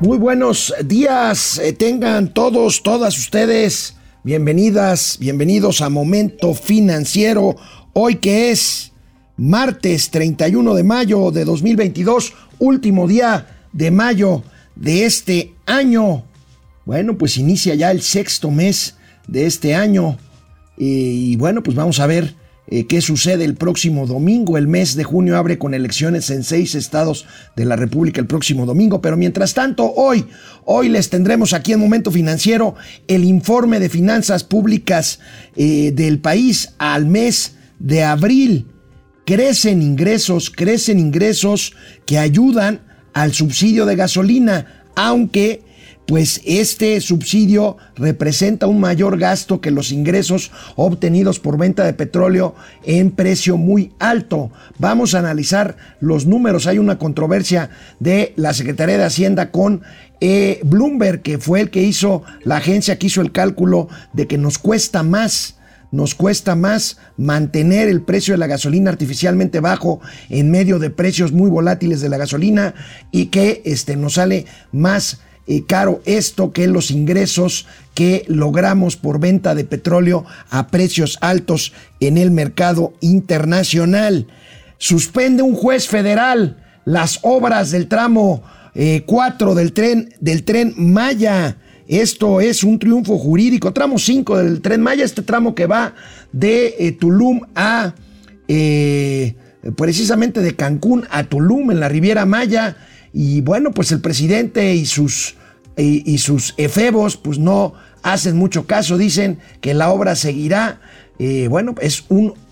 Muy buenos días, eh, tengan todos, todas ustedes bienvenidas, bienvenidos a Momento Financiero, hoy que es martes 31 de mayo de 2022, último día de mayo de este año. Bueno, pues inicia ya el sexto mes de este año y bueno, pues vamos a ver eh, qué sucede el próximo domingo. El mes de junio abre con elecciones en seis estados de la República el próximo domingo. Pero mientras tanto, hoy, hoy les tendremos aquí en Momento Financiero el informe de finanzas públicas eh, del país al mes de abril. Crecen ingresos, crecen ingresos que ayudan al subsidio de gasolina, aunque pues este subsidio representa un mayor gasto que los ingresos obtenidos por venta de petróleo en precio muy alto. Vamos a analizar los números. Hay una controversia de la Secretaría de Hacienda con eh, Bloomberg, que fue el que hizo, la agencia que hizo el cálculo de que nos cuesta más nos cuesta más mantener el precio de la gasolina artificialmente bajo en medio de precios muy volátiles de la gasolina y que este, nos sale más eh, caro esto que los ingresos que logramos por venta de petróleo a precios altos en el mercado internacional. Suspende un juez federal las obras del tramo 4 eh, del tren del tren Maya. Esto es un triunfo jurídico. Tramo 5 del tren Maya, este tramo que va de eh, Tulum a precisamente de Cancún a Tulum en la Riviera Maya. Y bueno, pues el presidente y sus y, sus efebos pues no hacen mucho caso, dicen que la obra seguirá. Eh, bueno, es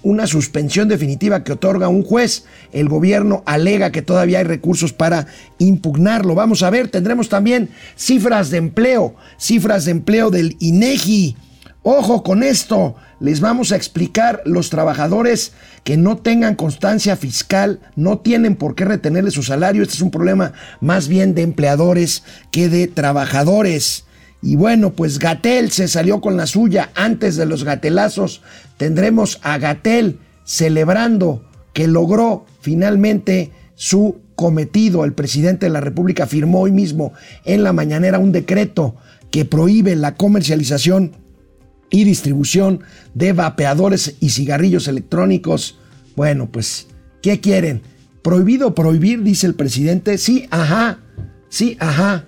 una suspensión definitiva que otorga un juez. El gobierno alega que todavía hay recursos para impugnarlo. Vamos a ver, tendremos también cifras de empleo, cifras de empleo del INEGI. Ojo con esto, les vamos a explicar los trabajadores que no tengan constancia fiscal, no tienen por qué retenerle su salario. Este es un problema más bien de empleadores que de trabajadores. Y bueno, pues Gatel se salió con la suya antes de los gatelazos. Tendremos a Gatel celebrando que logró finalmente su cometido. El presidente de la República firmó hoy mismo en la mañanera un decreto que prohíbe la comercialización y distribución de vapeadores y cigarrillos electrónicos. Bueno, pues, ¿qué quieren? ¿Prohibido prohibir? Dice el presidente. Sí, ajá, sí, ajá.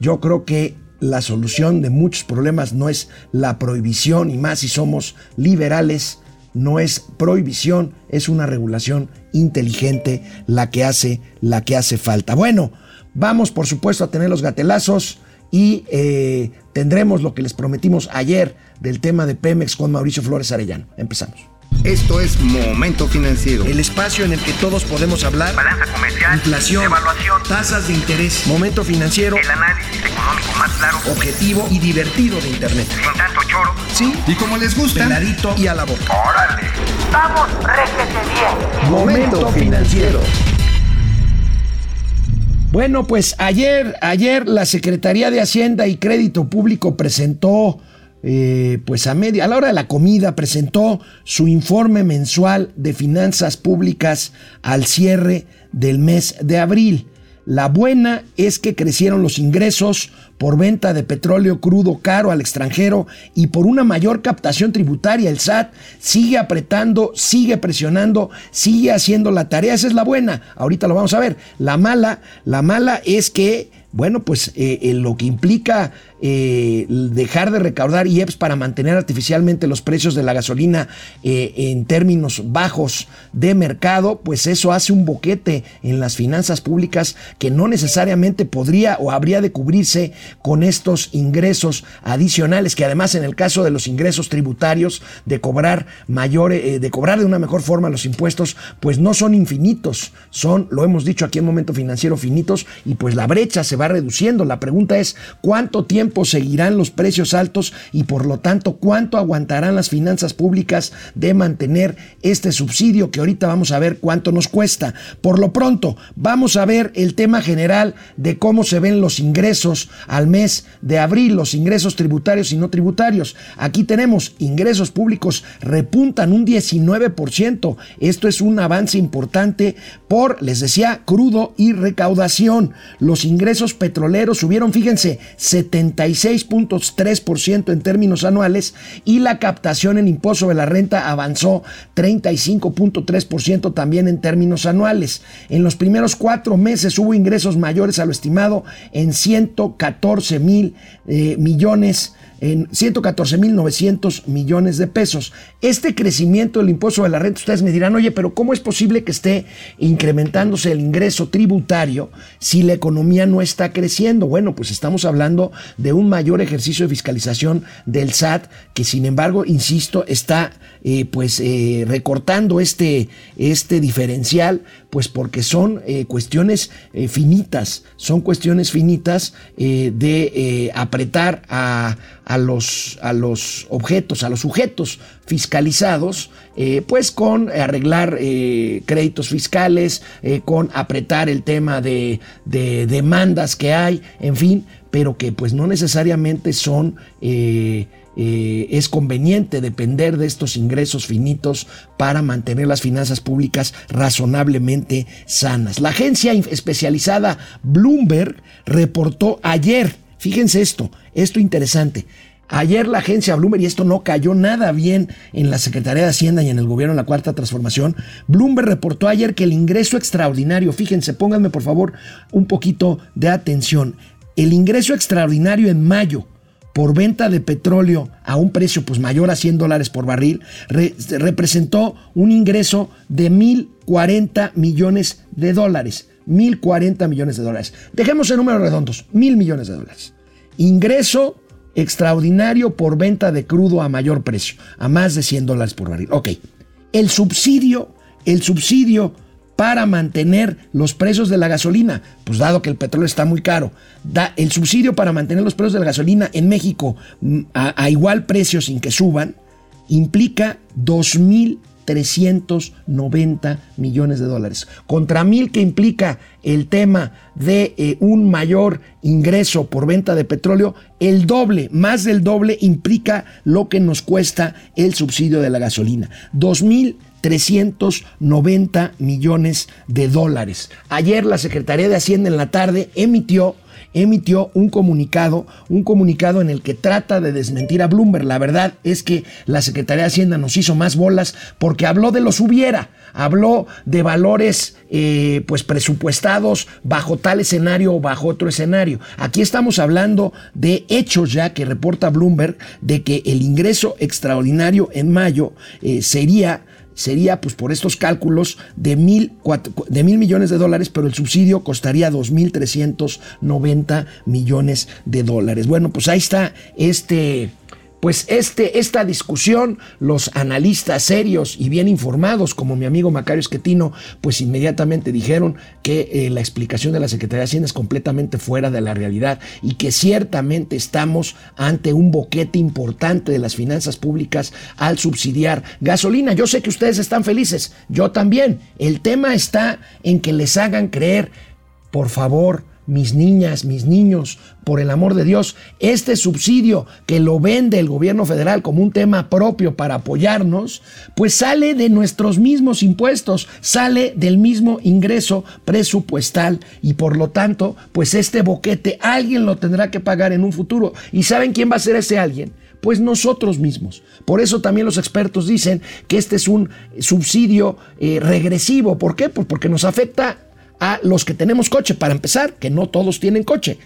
Yo creo que la solución de muchos problemas no es la prohibición, y más si somos liberales, no es prohibición, es una regulación inteligente la que hace, la que hace falta. Bueno, vamos por supuesto a tener los gatelazos y eh, tendremos lo que les prometimos ayer del tema de Pemex con Mauricio Flores Arellano. Empezamos. Esto es Momento Financiero. El espacio en el que todos podemos hablar. Balanza comercial. Inflación. Evaluación. Tasas de interés. Momento Financiero. El análisis económico más claro. Objetivo y divertido de Internet. Sin tanto choro. Sí. Y como les gusta. Peladito y a la boca. ¡Órale! ¡Vamos, réjete bien! Momento Financiero. Bueno, pues ayer, ayer la Secretaría de Hacienda y Crédito Público presentó eh, pues a media, a la hora de la comida, presentó su informe mensual de finanzas públicas al cierre del mes de abril. La buena es que crecieron los ingresos por venta de petróleo crudo caro al extranjero y por una mayor captación tributaria. El SAT sigue apretando, sigue presionando, sigue haciendo la tarea. Esa es la buena. Ahorita lo vamos a ver. La mala, la mala es que bueno, pues eh, lo que implica eh, dejar de recaudar IEPS para mantener artificialmente los precios de la gasolina eh, en términos bajos de mercado, pues eso hace un boquete en las finanzas públicas que no necesariamente podría o habría de cubrirse con estos ingresos adicionales, que además en el caso de los ingresos tributarios, de cobrar mayor, de cobrar de una mejor forma los impuestos, pues no son infinitos, son, lo hemos dicho aquí en Momento Financiero, finitos, y pues la brecha se va reduciendo. La pregunta es, ¿cuánto tiempo tiempo seguirán los precios altos y por lo tanto cuánto aguantarán las finanzas públicas de mantener este subsidio que ahorita vamos a ver cuánto nos cuesta. Por lo pronto, vamos a ver el tema general de cómo se ven los ingresos al mes de abril, los ingresos tributarios y no tributarios. Aquí tenemos ingresos públicos repuntan un 19%. Esto es un avance importante por, les decía, crudo y recaudación. Los ingresos petroleros subieron, fíjense, 76.3% en términos anuales y la captación en impuesto sobre la renta avanzó 35.3% también en términos anuales. En los primeros cuatro meses hubo ingresos mayores a lo estimado en 114 mil eh, millones en 114.900 millones de pesos. Este crecimiento del impuesto de la renta, ustedes me dirán, oye, pero ¿cómo es posible que esté incrementándose el ingreso tributario si la economía no está creciendo? Bueno, pues estamos hablando de un mayor ejercicio de fiscalización del SAT, que sin embargo, insisto, está eh, pues eh, recortando este, este diferencial, pues porque son eh, cuestiones finitas, son cuestiones finitas de apretar a a los, a los objetos, a los sujetos fiscalizados, eh, pues con arreglar eh, créditos fiscales, eh, con apretar el tema de, de, demandas que hay, en fin, pero que pues no necesariamente son... es conveniente depender de estos ingresos finitos para mantener las finanzas públicas razonablemente sanas. La agencia especializada Bloomberg reportó ayer Fíjense esto, esto interesante. Ayer la agencia Bloomberg, y esto no cayó nada bien en la Secretaría de Hacienda y en el gobierno en la Cuarta Transformación, Bloomberg reportó ayer que el ingreso extraordinario, fíjense, pónganme por favor un poquito de atención, el ingreso extraordinario en mayo por venta de petróleo a un precio pues mayor a 100 dólares por barril, representó un ingreso de 1.040 millones de dólares. 1.040 millones de dólares. Dejemos en números redondos, mil millones de dólares. Ingreso extraordinario por venta de crudo a mayor precio, a más de 100 dólares por barril. Ok, el subsidio, el subsidio para mantener los precios de la gasolina, pues dado que el petróleo está muy caro, da el subsidio para mantener los precios de la gasolina en México mm, a, igual precio sin que suban, implica 2 mil 390 millones de dólares. Contra mil que implica el tema de eh, un mayor ingreso por venta de petróleo, el doble, más del doble implica lo que nos cuesta el subsidio de la gasolina. 2.390 millones de dólares. Ayer la Secretaría de Hacienda en la tarde emitió emitió un comunicado, un comunicado en el que trata de desmentir a Bloomberg. La verdad es que la Secretaría de Hacienda nos hizo más bolas porque habló de los hubiera, habló de valores eh, pues presupuestados bajo tal escenario o bajo otro escenario. Aquí estamos hablando de hechos ya que reporta Bloomberg de que el ingreso extraordinario en mayo eh, sería sería, pues por estos cálculos, de mil, de mil millones de dólares, pero el subsidio costaría 2.390 millones de dólares. Bueno, pues ahí está este pues este, esta discusión, los analistas serios y bien informados, como mi amigo Macario Esquetino, pues inmediatamente dijeron que eh, la explicación de la Secretaría de Hacienda es completamente fuera de la realidad y que ciertamente estamos ante un boquete importante de las finanzas públicas al subsidiar gasolina. Yo sé que ustedes están felices, yo también. El tema está en que les hagan creer, por favor, mis niñas, mis niños, por el amor de Dios, este subsidio que lo vende el gobierno federal como un tema propio para apoyarnos, pues sale de nuestros mismos impuestos, sale del mismo ingreso presupuestal y por lo tanto, pues este boquete alguien lo tendrá que pagar en un futuro. ¿Y saben quién va a ser ese alguien? Pues nosotros mismos. Por eso también los expertos dicen que este es un subsidio eh, regresivo. ¿Por qué? Pues porque nos afecta a los que tenemos coche, para empezar, que no todos tienen coche.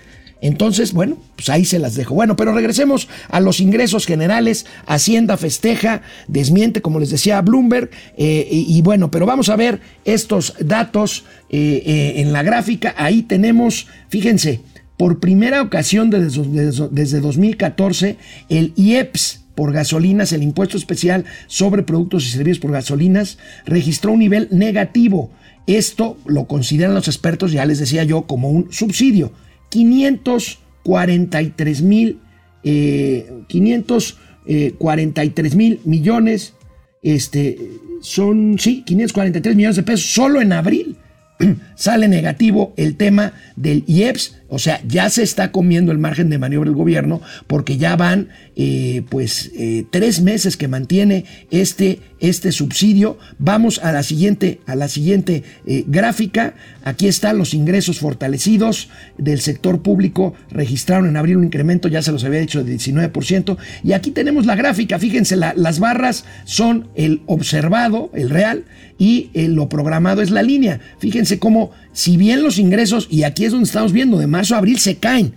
Entonces, bueno, pues ahí se las dejo. Bueno, pero regresemos a los ingresos generales. Hacienda festeja, desmiente, como les decía Bloomberg. Eh, y, bueno, pero vamos a ver estos datos eh, eh, en la gráfica. Ahí tenemos, fíjense, por primera ocasión desde, desde 2014, el IEPS por gasolinas, el impuesto especial sobre productos y servicios por gasolinas, registró un nivel negativo esto lo consideran los expertos, ya les decía yo, como un subsidio. 500 543 mil, eh, 543 mil millones, este, son, sí, 543 millones de pesos solo en abril. Sale negativo el tema del IEPS, o sea, ya se está comiendo el margen de maniobra del gobierno porque ya van eh, pues eh, tres meses que mantiene este, este subsidio. Vamos a la siguiente, a la siguiente eh, gráfica. Aquí están los ingresos fortalecidos del sector público. Registraron en abril un incremento, ya se los había dicho, de 19%. Y aquí tenemos la gráfica. Fíjense, las barras son el observado, el real, y lo programado es la línea. Fíjense cómo, si bien los ingresos, y aquí es donde estamos viendo, de marzo a abril se caen.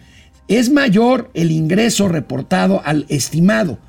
Es mayor el ingreso reportado al estimado,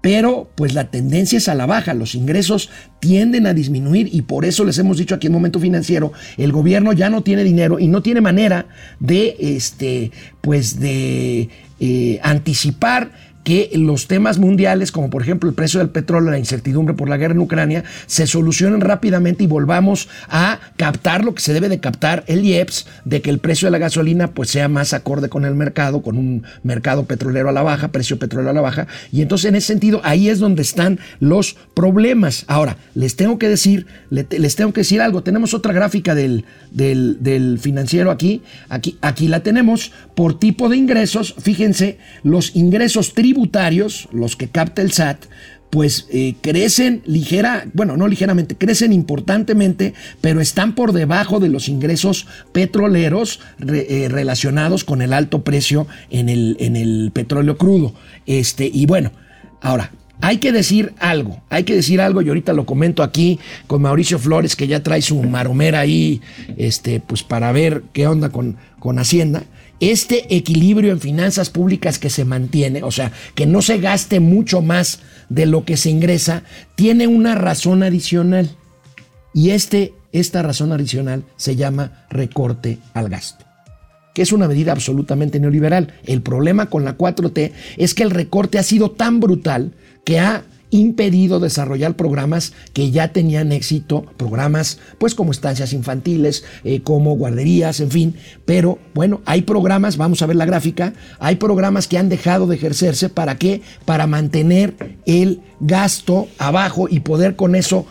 pero pues la tendencia es a la baja, los ingresos tienden a disminuir y por eso les hemos dicho aquí en Momento Financiero, el gobierno ya no tiene dinero y no tiene manera de, este, pues de eh, anticipar que los temas mundiales, como por ejemplo el precio del petróleo, la incertidumbre por la guerra en Ucrania, se solucionen rápidamente y volvamos a captar lo que se debe de captar el IEPS, de que el precio de la gasolina pues sea más acorde con el mercado, con un mercado petrolero a la baja, precio petrolero a la baja. Y entonces en ese sentido ahí es donde están los problemas. Ahora, les tengo que decir, les tengo que decir algo. Tenemos otra gráfica del, del, financiero aquí. aquí. Aquí la tenemos por tipo de ingresos. Fíjense, los ingresos tributarios tributarios, los que capta el SAT, pues eh, crecen ligera, bueno, no ligeramente, crecen importantemente, pero están por debajo de los ingresos petroleros eh, relacionados con el alto precio en el, petróleo crudo. Este, y bueno, ahora, hay que decir algo, hay que decir algo, y ahorita lo comento aquí con Mauricio Flores, que ya trae su maromera ahí, este, pues para ver qué onda con, con Hacienda este equilibrio en finanzas públicas que se mantiene, o sea, que no se gaste mucho más de lo que se ingresa, tiene una razón adicional. Y este, esta razón adicional se llama recorte al gasto que es una medida absolutamente neoliberal. El problema con la 4T es que el recorte ha sido tan brutal que ha impedido desarrollar programas que ya tenían éxito, programas pues como estancias infantiles, eh, como guarderías, en fin, pero bueno, hay programas, vamos a ver la gráfica, hay programas que han dejado de ejercerse, ¿para qué? Para mantener el gasto abajo y poder con eso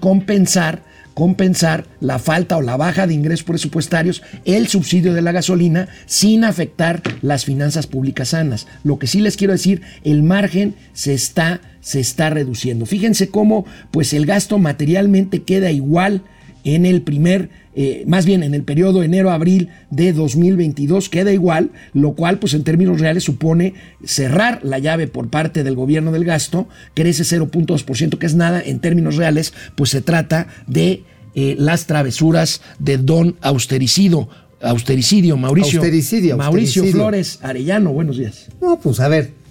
compensar compensar la falta o la baja de ingresos presupuestarios, el subsidio de la gasolina, sin afectar las finanzas públicas sanas. Lo que sí les quiero decir, el margen se está, se está reduciendo. Fíjense cómo pues el gasto materialmente queda igual en el primer, eh, más bien en el periodo enero-abril de 2022 queda igual, lo cual pues en términos reales supone cerrar la llave por parte del gobierno del gasto, crece 0.2%, que es nada, en términos reales pues se trata de eh, las travesuras de don austericidio, austericidio, Mauricio. Austericidio, Mauricio Flores Arellano, buenos días. No, pues a ver,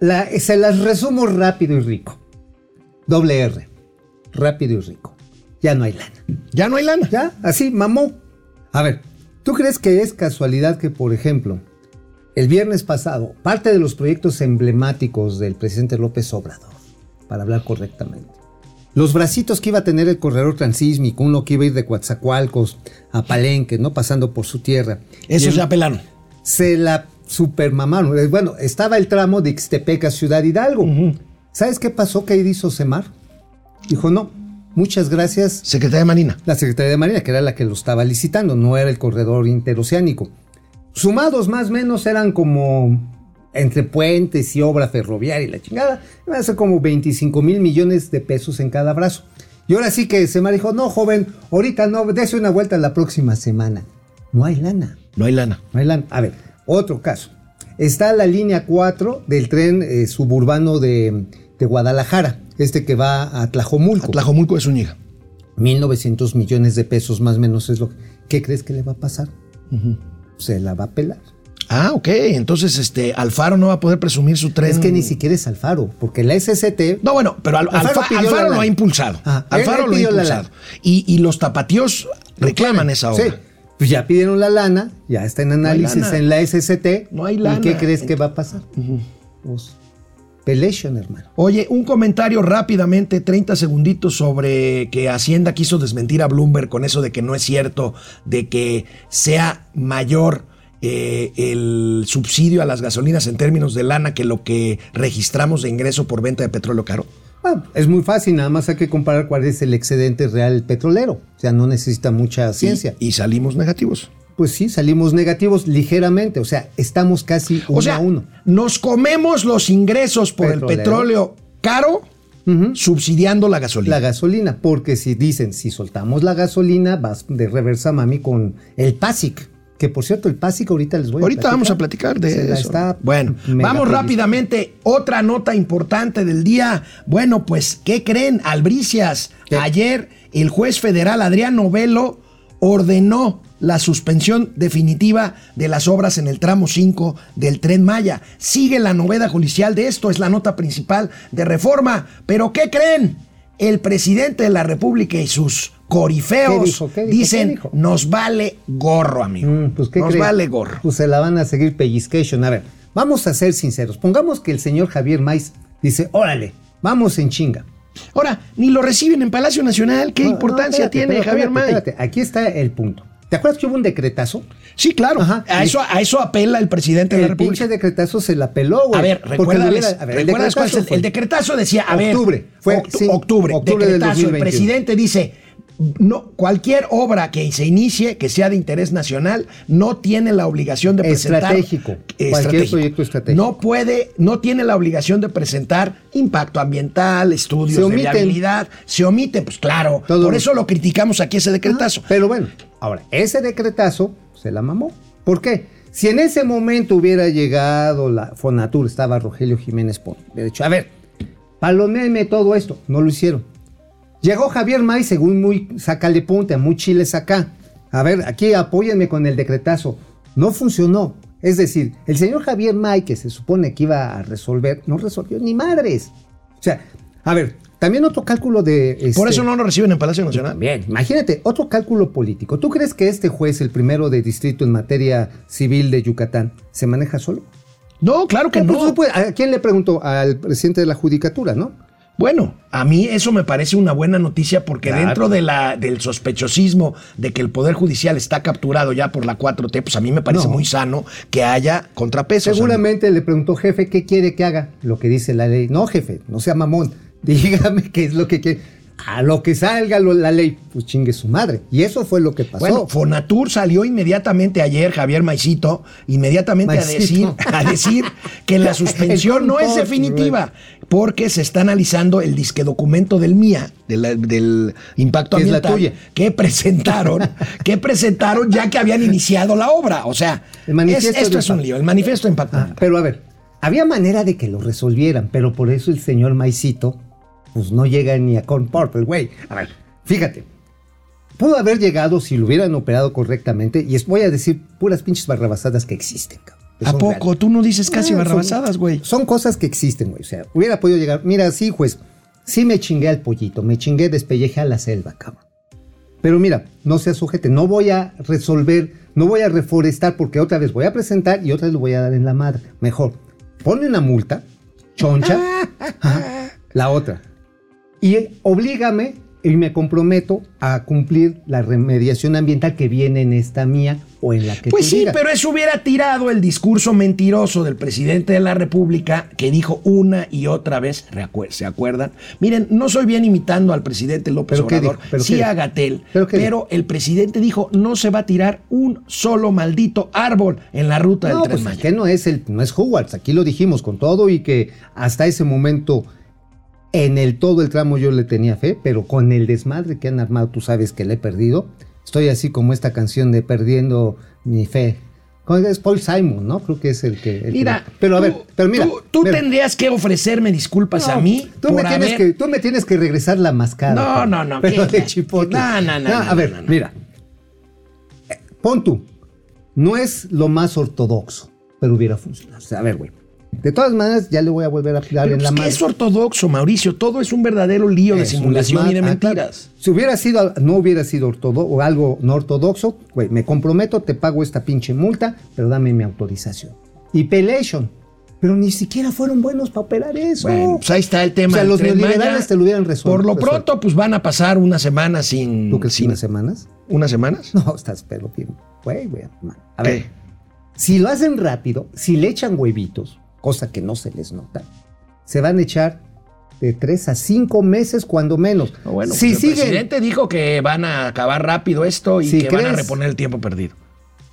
se las resumo rápido y rico. Doble R, rápido y rico ya no hay lana. Ya no hay lana. Ya, así, mamó. A ver, ¿tú crees que es casualidad que, por ejemplo, el viernes pasado, parte de los proyectos emblemáticos del presidente López Obrador, para hablar correctamente, los bracitos que iba a tener el corredor transísmico, uno que iba a ir de Coatzacoalcos a Palenque, ¿no? Pasando por su tierra. Eso se apelaron. Se la supermamaron. Eh, bueno, estaba el tramo de Ixtepec a Ciudad Hidalgo. ¿Sabes qué pasó que ahí hizo Semar? Dijo, no, Muchas gracias. Secretaría de Marina. La Secretaría de Marina, que era la que lo estaba licitando, no era el corredor interoceánico. Sumados más o menos eran como entre puentes y obra ferroviaria y la chingada, iban a ser como 25 mil millones de pesos en cada brazo. Y ahora sí que se me dijo, no, joven, ahorita no, dése una vuelta la próxima semana. No hay lana. No hay lana. No hay lana. A ver, otro caso. Está la línea 4 del tren eh, suburbano de, de Guadalajara este que va a Tlajomulco. A Tlajomulco de Zúñiga. 1.900 millones de pesos más o menos es lo que... ¿Qué crees que le va a pasar? Se la va a pelar. Ah, ok. Entonces, este, Alfaro no va a poder presumir su tren. Es que ni siquiera es Alfaro, porque la SCT. No, bueno, pero Alfaro, lo ha impulsado. Alfaro lo ha impulsado. Y, los tapatíos reclaman esa obra. Sí. Pues ya pidieron la lana, ya está en análisis en la SCT. No hay lana. ¿Y qué crees que va a pasar? Pues hermano. Oye, un comentario rápidamente, 30 segunditos sobre que Hacienda quiso desmentir a Bloomberg con eso de que no es cierto, de que sea mayor eh, el subsidio a las gasolinas en términos de lana que lo que registramos de ingreso por venta de petróleo caro? Bueno, es muy fácil, nada más hay que comparar cuál es el excedente real petrolero. O sea, no necesita mucha ciencia. Y, y salimos negativos. Pues sí, salimos negativos ligeramente, o sea, estamos casi uno O sea, a uno. nos comemos los ingresos por el petróleo caro subsidiando la gasolina. La gasolina, porque si dicen, si soltamos la gasolina, vas de reversa mami con el PASIC. Que por cierto, el PASIC ahorita les voy a Ahorita vamos a platicar de Se eso. está bueno, vamos feliz. rápidamente. Otra nota importante del día. Bueno, pues, ¿qué creen? Albricias. ¿Qué? Ayer el juez federal Adrián Novelo ordenó la suspensión definitiva de las obras en el tramo 5 del tren Maya. Sigue la noveda judicial de esto, es la nota principal de reforma. Pero ¿qué creen? El presidente de la República y sus corifeos ¿Qué dijo? ¿Qué dijo? dicen, ¿Qué dijo? nos vale gorro, amigo. Mm, pues, ¿qué nos cree? vale gorro. Pues se la van a seguir pellizcation. A ver, vamos a ser sinceros. Pongamos que el señor Javier Maiz dice, órale, vamos en chinga. Ahora, ni lo reciben en Palacio Nacional. ¿Qué No, no, importancia espérate, tiene pero Javier espérate, Aquí está el punto. ¿Te acuerdas que hubo un decretazo? Sí, claro. Ajá. A, eso, a eso apela el presidente de la El pinche República. decretazo se la peló, güey. A ver, recuérdales, le hubiera- a ver, el recuerdas cuál es el, el decretazo decía, a ver, Octubre, fue, octu- sí, octubre, octubre del decretazo, el 2021. presidente dice, no, cualquier obra que se inicie que sea de interés nacional no tiene la obligación de presentar Estratégico, cualquier proyecto estratégico. No puede, no tiene la obligación de presentar impacto ambiental, estudios Se de viabilidad, se omite, pues claro, Todo por eso lo criticamos aquí ese decretazo. Ah, Pero bueno, ahora, ese decretazo se la mamó. ¿Por qué? Si en ese momento hubiera llegado la Fonatur, estaba Rogelio Jiménez dicho, a ver, palomeame todo esto. No lo hicieron. Llegó Javier May, según muy sácale punta, muy chiles acá. A ver, aquí apóyenme con el decretazo. No funcionó. Es decir, el señor Javier May, que se supone que iba a resolver, no resolvió ni madres. O sea, a ver, también otro cálculo de... Por este, eso no lo reciben en Palacio Nacional. Bien, imagínate, otro cálculo político. ¿Tú crees que este juez, el primero de distrito en materia civil de Yucatán, se maneja solo? No, claro que pues, no. puede- ¿A quién le preguntó? Al presidente de la Judicatura, ¿no? Bueno, a mí eso me parece una buena noticia porque Claro. dentro de la, del sospechosismo de que el Poder Judicial está capturado ya por la 4T, pues a mí me parece No. muy sano que haya contrapesos. Seguramente le preguntó, jefe, ¿qué quiere que haga? Lo que dice la ley. No, jefe, no sea mamón. Dígame qué es lo que quiere. A lo que salga lo- la ley, pues chingue su madre. Y eso fue lo que pasó. Bueno, Fonatur salió inmediatamente ayer, Javier Maicito, inmediatamente a decir, a decir que la suspensión no es definitiva, porque se está analizando el disque documento del MIA, del, del impacto Que es la ambiental, tuya. que presentaron, que presentaron ya que habían iniciado la obra. O sea, es- esto es un lío, el manifiesto de impacto Ah, ambiental. pero a ver, había manera de que lo resolvieran, pero por eso el señor Maicito, pues no llega ni a Corn Purple, güey. A ver, fíjate. Pudo haber llegado si lo hubieran operado correctamente, y es, voy a decir puras pinches barrabasadas que existen, cabrón. ¿A poco? reales. Tú no dices casi Ah, barrabasadas, son- güey. Son cosas que existen, güey. O sea, hubiera podido llegar. Mira, sí, juez, sí me chingué al pollito, me chingué, despellejé a la selva, cabrón. Pero mira, no se sujete, no voy a resolver, no voy a reforestar porque otra vez voy a presentar y otra vez lo voy a dar en la madre. Mejor, ponle una multa, choncha, la otra. Y oblígame y me comprometo a cumplir la remediación ambiental que viene en esta mía o en la que Pues tú sí, digas. pero eso hubiera tirado el discurso mentiroso del presidente de la República que dijo una y otra vez, ¿se acuerdan? Miren, no soy bien imitando al presidente López ¿Pero qué Obrador, sí a? Gatel, ¿Pero el presidente dijo no se va a tirar un solo maldito árbol en la ruta del No, Tren pues Maya. que no es el, no es Hogwarts, aquí lo dijimos con todo y que hasta ese momento en el todo el tramo yo le tenía fe, pero con el desmadre que han armado, tú sabes que le he perdido. Estoy así como esta canción de perdiendo mi fe. ¿Cómo Es Paul Simon, ¿no? Creo que es el que. el que- Mira, pero a tú- ver, pero mira. tú, tú mira. tendrías que ofrecerme disculpas No, a mí Tú por me, tienes haber- que, tú me tienes que regresar la mascada. No, no, no, Pero de chipotle. No, no, no, no, A ver, no, mira. Eh, Pon tú. No es lo más ortodoxo, pero hubiera funcionado. O sea, a ver, güey. De todas maneras, ya le voy a volver a dar en pues, la ¿qué madre. es ortodoxo, Mauricio? Todo es un verdadero lío de Es simulación y de. Ah, mentiras. Si hubiera sido, no hubiera sido ortodoxo o algo no ortodoxo, güey, me comprometo, te pago esta pinche multa, pero dame mi autorización. Y pelation. Pero ni siquiera fueron buenos para operar eso. Bueno, pues ahí está el tema. O sea, los neoliberales te lo hubieran resuelto. Por lo resuelto. pronto, pues van a pasar una semana sin. ¿Tú crees sin unas semanas? ¿Unas semanas? No, estás pero. Güey, güey. A ver. ¿Qué? Si lo hacen rápido, si le echan huevitos, cosa que no se les nota, se van a echar de tres a cinco meses cuando menos. No, bueno, si pues el siguen presidente dijo que van a acabar rápido esto y Si que van a reponer el tiempo perdido.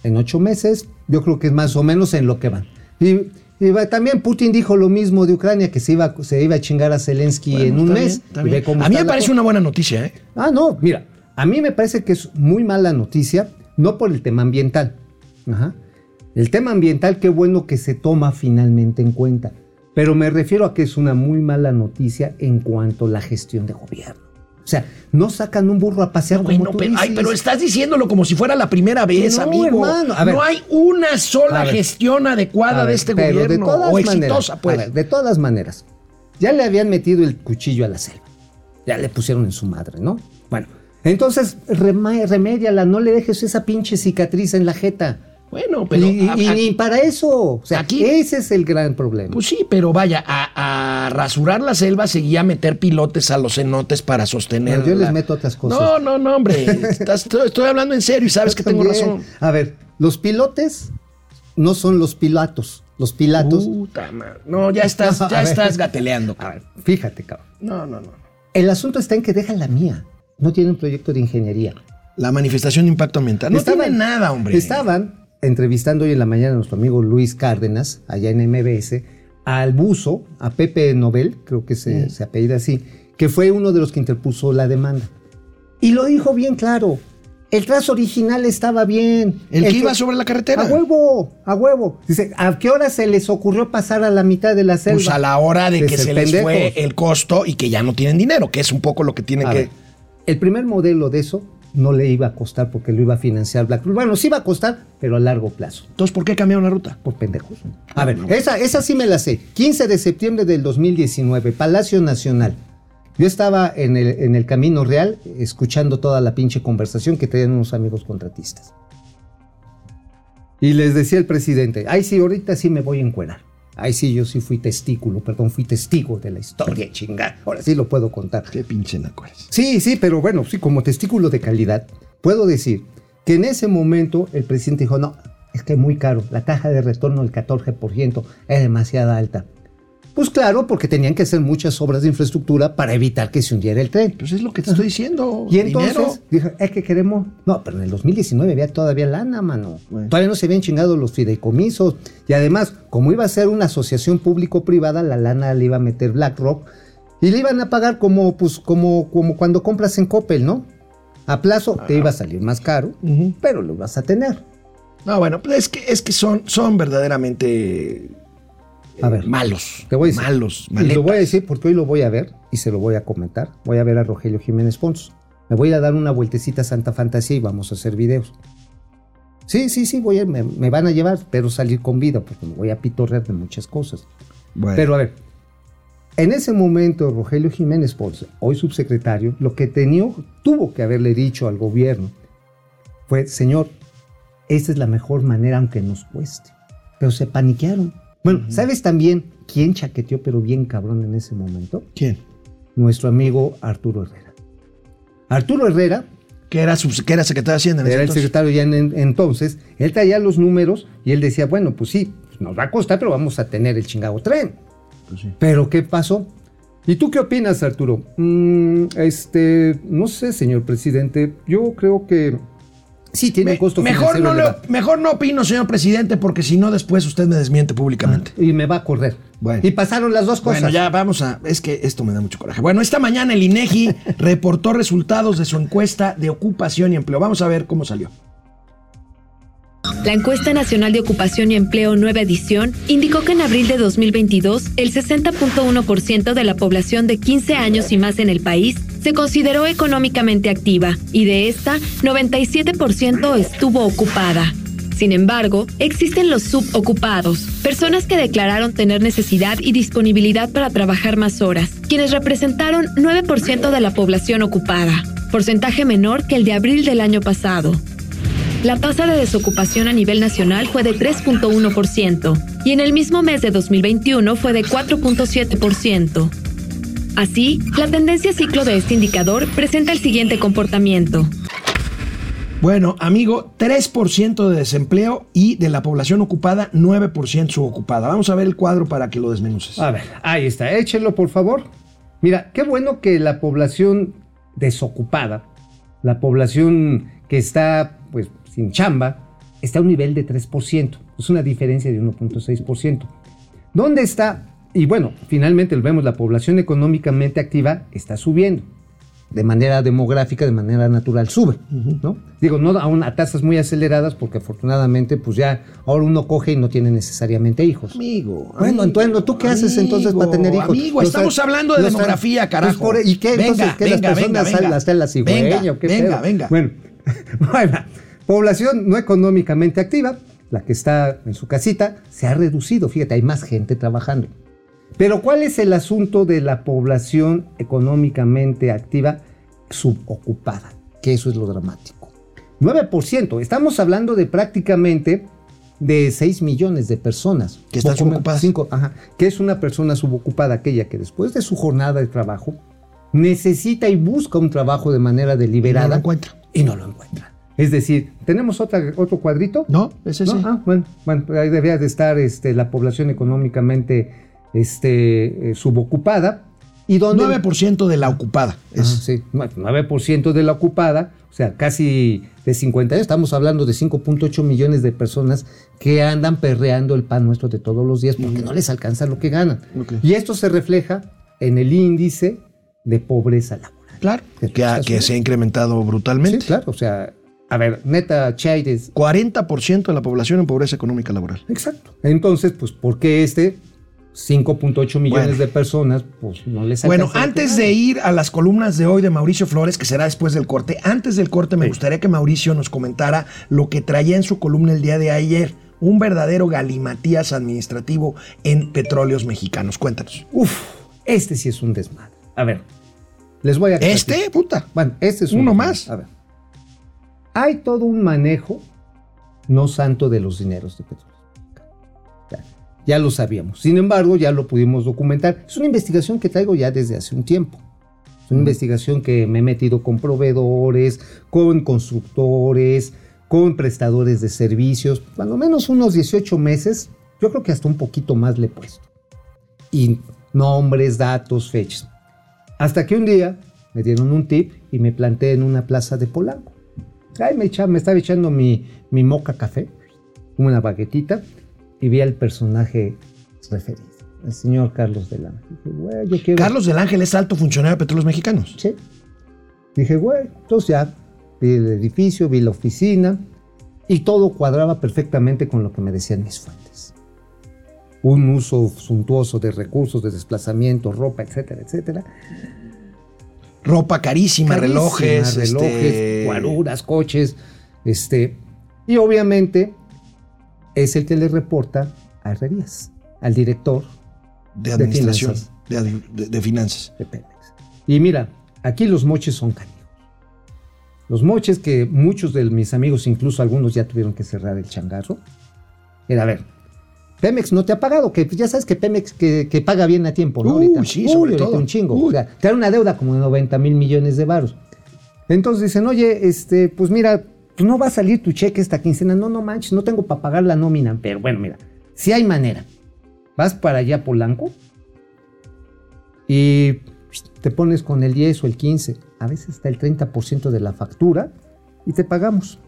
en ocho meses, yo creo que es más o menos en lo que van. Y, y va- también Putin dijo lo mismo de Ucrania, que se iba, se iba a chingar a Zelensky Bueno, en un mes. bien, está y bien. ve cómo A mí me parece cosa. una buena noticia, ¿eh? Ah, no, mira, a mí me parece que es muy mala noticia, no por el tema ambiental. Ajá. El tema ambiental, qué bueno que se toma finalmente en cuenta. Pero me refiero a que es una muy mala noticia en cuanto a la gestión de gobierno. O sea, no sacan un burro a pasear como Bueno, tú pero, ay, pero estás diciéndolo como si fuera la primera vez, No, amigo. hermano, a ver. no hay una sola ver. gestión adecuada de este pero gobierno de todas o maneras, exitosa, a pues. ver, de todas maneras, ya le habían metido el cuchillo a la selva. Ya le pusieron en su madre, ¿no? Bueno, entonces remédiala, no le dejes esa pinche cicatriz en la jeta. Bueno, pero y, a- y para eso. O sea, Aquí- ese es el gran problema. Pues sí, pero vaya, a, a rasurar la selva seguía meter pilotes a los cenotes para sostener. Bueno, yo les meto otras cosas. No, no, no, hombre. Estás- estoy, estoy hablando en serio y sabes que tengo razón. A ver, los pilotes no son los pilatos. Los pilatos. Puta madre. No, ya estás, No, ya ver. estás gateleando. A ver, fíjate, cabrón. No, no, no. El asunto está en que dejan la mía. No tienen proyecto de ingeniería. La manifestación de impacto ambiental. No Estaban- tiene nada, hombre. Estaban entrevistando hoy en la mañana a nuestro amigo Luis Cárdenas, allá en MBS, al buzo, a Pepe Nobel, creo que se, Mm. se apellida así, que fue uno de los que interpuso la demanda. Y lo dijo bien claro. El trazo original estaba bien. El que iba sobre la carretera. A huevo, a huevo. Dice, ¿a qué hora se les ocurrió pasar a la mitad de la selva? Pues a la hora de, De que se les fue el costo y que ya no tienen dinero, que es un poco lo que tienen A que. ver, el primer modelo de eso no le iba a costar porque lo iba a financiar BlackRock. Bueno, sí iba a costar, pero a largo plazo. Entonces, ¿por qué cambiaron la ruta? Por pendejos. A ver, esa, esa sí me la sé. 15 de septiembre del 2019, Palacio Nacional. Yo estaba en el, en el Camino Real escuchando toda la pinche conversación que tenían unos amigos contratistas. Y les decía el presidente, ay sí, ahorita sí me voy a encuerar. Ay sí, yo sí fui testículo, perdón, fui testigo de la historia, chingada. Ahora sí lo puedo contar. Qué pinche naco eres. Sí, sí, pero bueno, sí, como testículo de calidad, puedo decir que en ese momento el presidente dijo, no, es que es muy caro, la taja de retorno del 14% es demasiado alta. Pues claro, porque tenían que hacer muchas obras de infraestructura para evitar que se hundiera el tren. Pues es lo que te estoy diciendo. Y entonces dinero. dijo, es que queremos. No, pero en el 2019 había todavía lana, mano. Bueno. Todavía no se habían chingado los fideicomisos. Y además, como iba a ser una asociación público-privada, la lana le iba a meter BlackRock y le iban a pagar como, pues, como, como cuando compras en Coppel, ¿no? A plazo te iba a salir más caro, pero lo vas a tener. No, bueno, pues es que, es que son, son verdaderamente A ver, malos. Te voy a decir. Malos, Y lo voy a maletas. decir porque hoy lo voy a ver y se lo voy a comentar. Voy a ver a Rogelio Jiménez Pons. Me voy a dar una vueltecita a Santa Fantasía y vamos a hacer videos. Sí, sí, sí, voy a, me, me van a llevar, pero salir con vida porque me voy a pitorrear de muchas cosas. Bueno, Pero a ver, en ese momento Rogelio Jiménez Pons, hoy subsecretario, lo que tenía, tuvo que haberle dicho al gobierno fue, señor, esta es la mejor manera aunque nos cueste. Pero se paniquearon. Bueno, ¿sabes también quién chaqueteó pero bien cabrón en ese momento? ¿quién? Nuestro amigo Arturo Herrera. Arturo Herrera Que era, subs- que era secretario de Hacienda. en ese era el secretario ya en- en- entonces, él traía los números y él decía, bueno, pues sí, nos va a costar, pero vamos a tener el chingado tren. Pues sí. Pero ¿qué pasó? ¿Y tú qué opinas, Arturo? Mm, este, no sé, señor presidente, yo creo que sí tiene Me- un costo mejor, no le- elevado. mejor no opino, señor presidente, porque si no, después usted me desmiente públicamente. y me va a correr. Bueno. Y pasaron las dos cosas. Bueno, ya vamos a. Es que esto me da mucho coraje. Bueno, esta mañana el INEGI reportó resultados de su encuesta de ocupación y empleo. Vamos a ver cómo salió. La encuesta nacional de ocupación y empleo nueva edición indicó que en abril de 2022 el 60.1% de la población de 15 años y más en el país se consideró económicamente activa y de esta 97% estuvo ocupada. Sin embargo, existen los subocupados, personas que declararon tener necesidad y disponibilidad para trabajar más horas, quienes representaron 9% de la población ocupada, porcentaje menor que el de abril del año pasado. La tasa de desocupación a nivel nacional fue de 3.1% y en el mismo mes de 2021 fue de 4.7%. Así, la tendencia ciclo de este indicador presenta el siguiente comportamiento. Bueno, amigo, 3% de desempleo y de la población ocupada, 9% subocupada. Vamos a ver el cuadro para que lo desmenuces. A ver, ahí está, échenlo por favor. Mira, qué bueno que la población desocupada, la población que está pues sin chamba, está a un nivel de 3%. Es una diferencia de 1.6%. ¿Dónde está? Y bueno, finalmente vemos, la población económicamente activa está subiendo. De manera demográfica, de manera natural, sube, ¿no? Digo, no aún a tasas muy aceleradas, porque afortunadamente, pues ya ahora uno coge y no tiene necesariamente hijos. Amigo. Bueno, entonces, ¿tú qué haces entonces para tener hijos? Amigo, Los estamos hablando de demografía, carajo. Pues por- ¿Y qué? Entonces, ¿qué venga, las personas venga, salen hasta la cigüeña venga, o qué venga, pedo? venga. Bueno, bueno, población no económicamente activa, la que está en su casita, se ha reducido. Fíjate, hay más gente trabajando. Pero ¿cuál es el asunto de la población económicamente activa subocupada? Que eso es lo dramático. 9%. Estamos hablando de prácticamente de 6 millones de personas. Que están subocupadas. que es una persona subocupada, aquella que después de su jornada de trabajo necesita y busca un trabajo de manera deliberada No lo encuentra. y no lo encuentra. Es decir, ¿tenemos otra, otro cuadrito? No, es ese. ¿No? Ah, bueno, bueno, ahí debería de estar este, la población económicamente este, eh, subocupada. ¿Y dónde? 9% de la ocupada. Es, sí, 9% de la ocupada, o sea, casi de 50 años, estamos hablando de 5.8 millones de personas que andan perreando el pan nuestro de todos los días porque no les alcanza lo que ganan. Y esto se refleja en el índice de pobreza laboral. claro, Que que, ha- está que se ha incrementado brutalmente. Sí, claro, o sea, a ver, neta, Chaides. 40% de la población en pobreza económica laboral. Exacto. Entonces, pues, ¿por qué este 5.8 millones Bueno. de personas, pues, no les Bueno, antes de ir a las columnas de hoy de Mauricio Flores, que será después del corte, antes del corte me gustaría que Mauricio nos comentara lo que traía en su columna el día de ayer. Un verdadero galimatías administrativo en petróleos mexicanos. Cuéntanos. Uf, este sí es un desmadre. A ver, les voy a... ¿Este? Puta. Bueno, este es un Uno desmadre. más. A ver. Hay todo un manejo no santo de los dineros de petróleo. Ya, lo sabíamos. Sin embargo, ya lo pudimos documentar. Es una investigación que traigo ya desde hace un tiempo. Es una investigación que me he metido con proveedores, con constructores, con prestadores de servicios, cuando menos unos 18 meses, yo creo que hasta un poquito más le he puesto. Y nombres, datos, fechas. Hasta que un día me dieron un tip y me planté en una plaza de Polanco. Ahí me, echa- me estaba echando mi, mi moca café, una baguetita, y vi al personaje referido, el señor Carlos Delano. Dije, güey, yo quiero... Carlos del Ángel es alto funcionario de petróleos mexicanos. Sí. Dije, güey, entonces ya vi el edificio, vi la oficina y todo cuadraba perfectamente con lo que me decían mis fuentes. Un uso suntuoso de recursos, de desplazamiento, ropa, etcétera, etcétera. Ropa carísima, Carísima, relojes, relojes, este, guaruras, coches, este, y obviamente es el que le reporta a Herrerías, al director de administración, finanzas. de, ad- de- de finanzas. de Pemex. Y mira, aquí los moches son canijos. Los moches que muchos de mis amigos, incluso algunos ya tuvieron que cerrar el changarro. Era, a ver, Pemex no te ha pagado, que ya sabes que Pemex que, que paga bien a tiempo, ¿no? Uy, ahorita. sí, sobre todo. un chingo. Uy. O sea, te dan una deuda como de 90 mil millones de varos. Entonces dicen, oye, este, pues mira, pues no va a salir tu cheque esta quincena. No, no manches, no tengo para pagar la nómina. Pero bueno, mira, si hay manera. Vas para allá, Polanco, y te pones con el 10 o el 15, a veces hasta el 30% de la factura y te pagamos.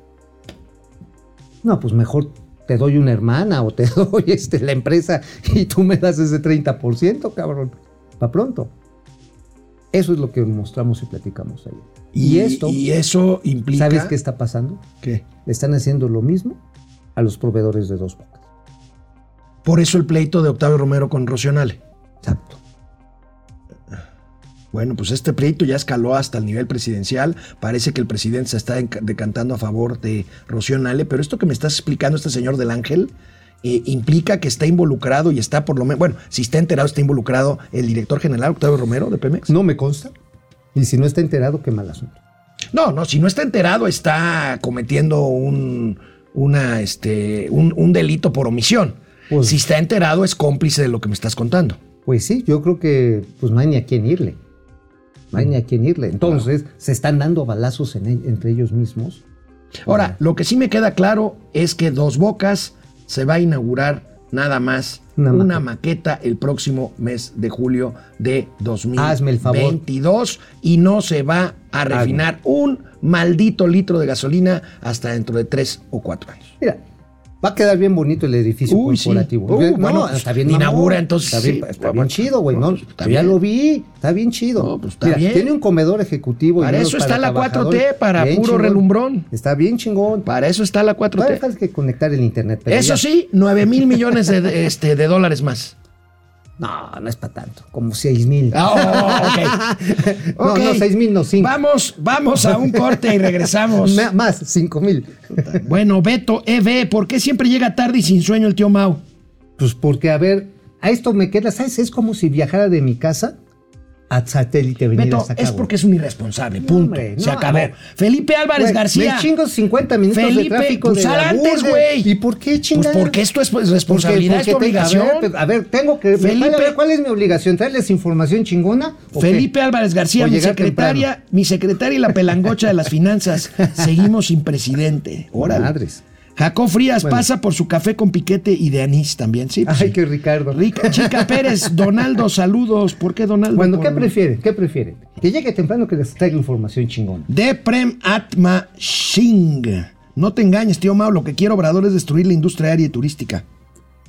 No, pues mejor te doy una hermana o te doy este, la empresa y tú me das ese 30%, cabrón. Pa' pronto. Eso es lo que mostramos y platicamos ayer. Y, esto, y eso implica. ¿sabes qué está pasando? ¿Qué? Le están haciendo lo mismo a los proveedores de dos bocas. Por eso el pleito de Octavio Romero con Rocionale. Exacto. Bueno, pues este pleito ya escaló hasta el nivel presidencial. Parece que el presidente se está decantando a favor de Rocío Nale, pero esto que me estás explicando este señor del Ángel eh, implica que está involucrado y está por lo menos, bueno, si está enterado, está involucrado el director general Octavio Romero de Pemex. No me consta. Y si no está enterado, qué mal asunto. No, no, si no está enterado, está cometiendo un, una, este, un, un delito por omisión. Pues- si está enterado, es cómplice de lo que me estás contando. Pues sí, yo creo que pues no hay ni a quién irle. No hay ni a quién irle. Entonces, se están dando balazos en entre ellos mismos Ahora, lo que sí me queda claro es que Dos Bocas se va a inaugurar nada más Una una, maqueta. maqueta el próximo mes de julio de Hazme el favor. 2022 y no se va a refinar un maldito litro de gasolina hasta dentro de tres o cuatro años. Mira, va a quedar bien bonito el edificio Uy, sí. corporativo. Uh, no, bueno, está bien inaugura, entonces, Está bien, sí. está bien chido, güey. No, pues, ya lo vi, está bien chido. No, pues, está Mira, bien. tiene un comedor ejecutivo. Para eso está la 4T, trabajadores. para Bien puro chingón. relumbrón. Está bien chingón. Para eso está la Todavía 4T. falta que conectar el internet. pero Eso ya- sí, 9 mil millones de, este, de dólares más. No, no es para tanto. Como 6 mil. Ah, oh, ok. No, Ok. no, 6 mil, no, 5. Vamos, vamos a un corte y regresamos. Más, 5 mil. Bueno, Beto, EV, ¿por qué siempre llega tarde y sin sueño el tío Mau? Pues porque, a ver, a esto me queda, ¿sabes? Es como si viajara de mi casa a satélite venir Beto, hasta acá. es porque es un irresponsable, punto. Se acabó. Felipe Álvarez García. Me chingo 50 minutos Felipe, de tráfico pues de la antes, güey. ¿Y por qué Pues chingada? porque esto es pues, Porque- responsabilidad, porque es tu tengo- obligación. A ver, a ver, tengo que. Felipe- ver, ¿cuál es mi obligación? ¿Traerles información chingona? qué? Felipe Álvarez García, mi secretaria, mi secretaria y la pelangocha de las finanzas. Seguimos sin presidente. Órale. Madres. Jacob Frías Bueno. pasa por su café con piquete y de anís también, sí. pues Ay, sí. qué Ricardo. Rica, Chica Pérez, Donaldo, saludos. ¿Por qué Donaldo? Bueno, Por- ¿qué prefieren? ¿Qué prefieren? Que llegue temprano que les traiga información chingona. Deprem Atma Shing. No te engañes, tío Mao. Lo que quiere Obrador es destruir la industria aérea y turística.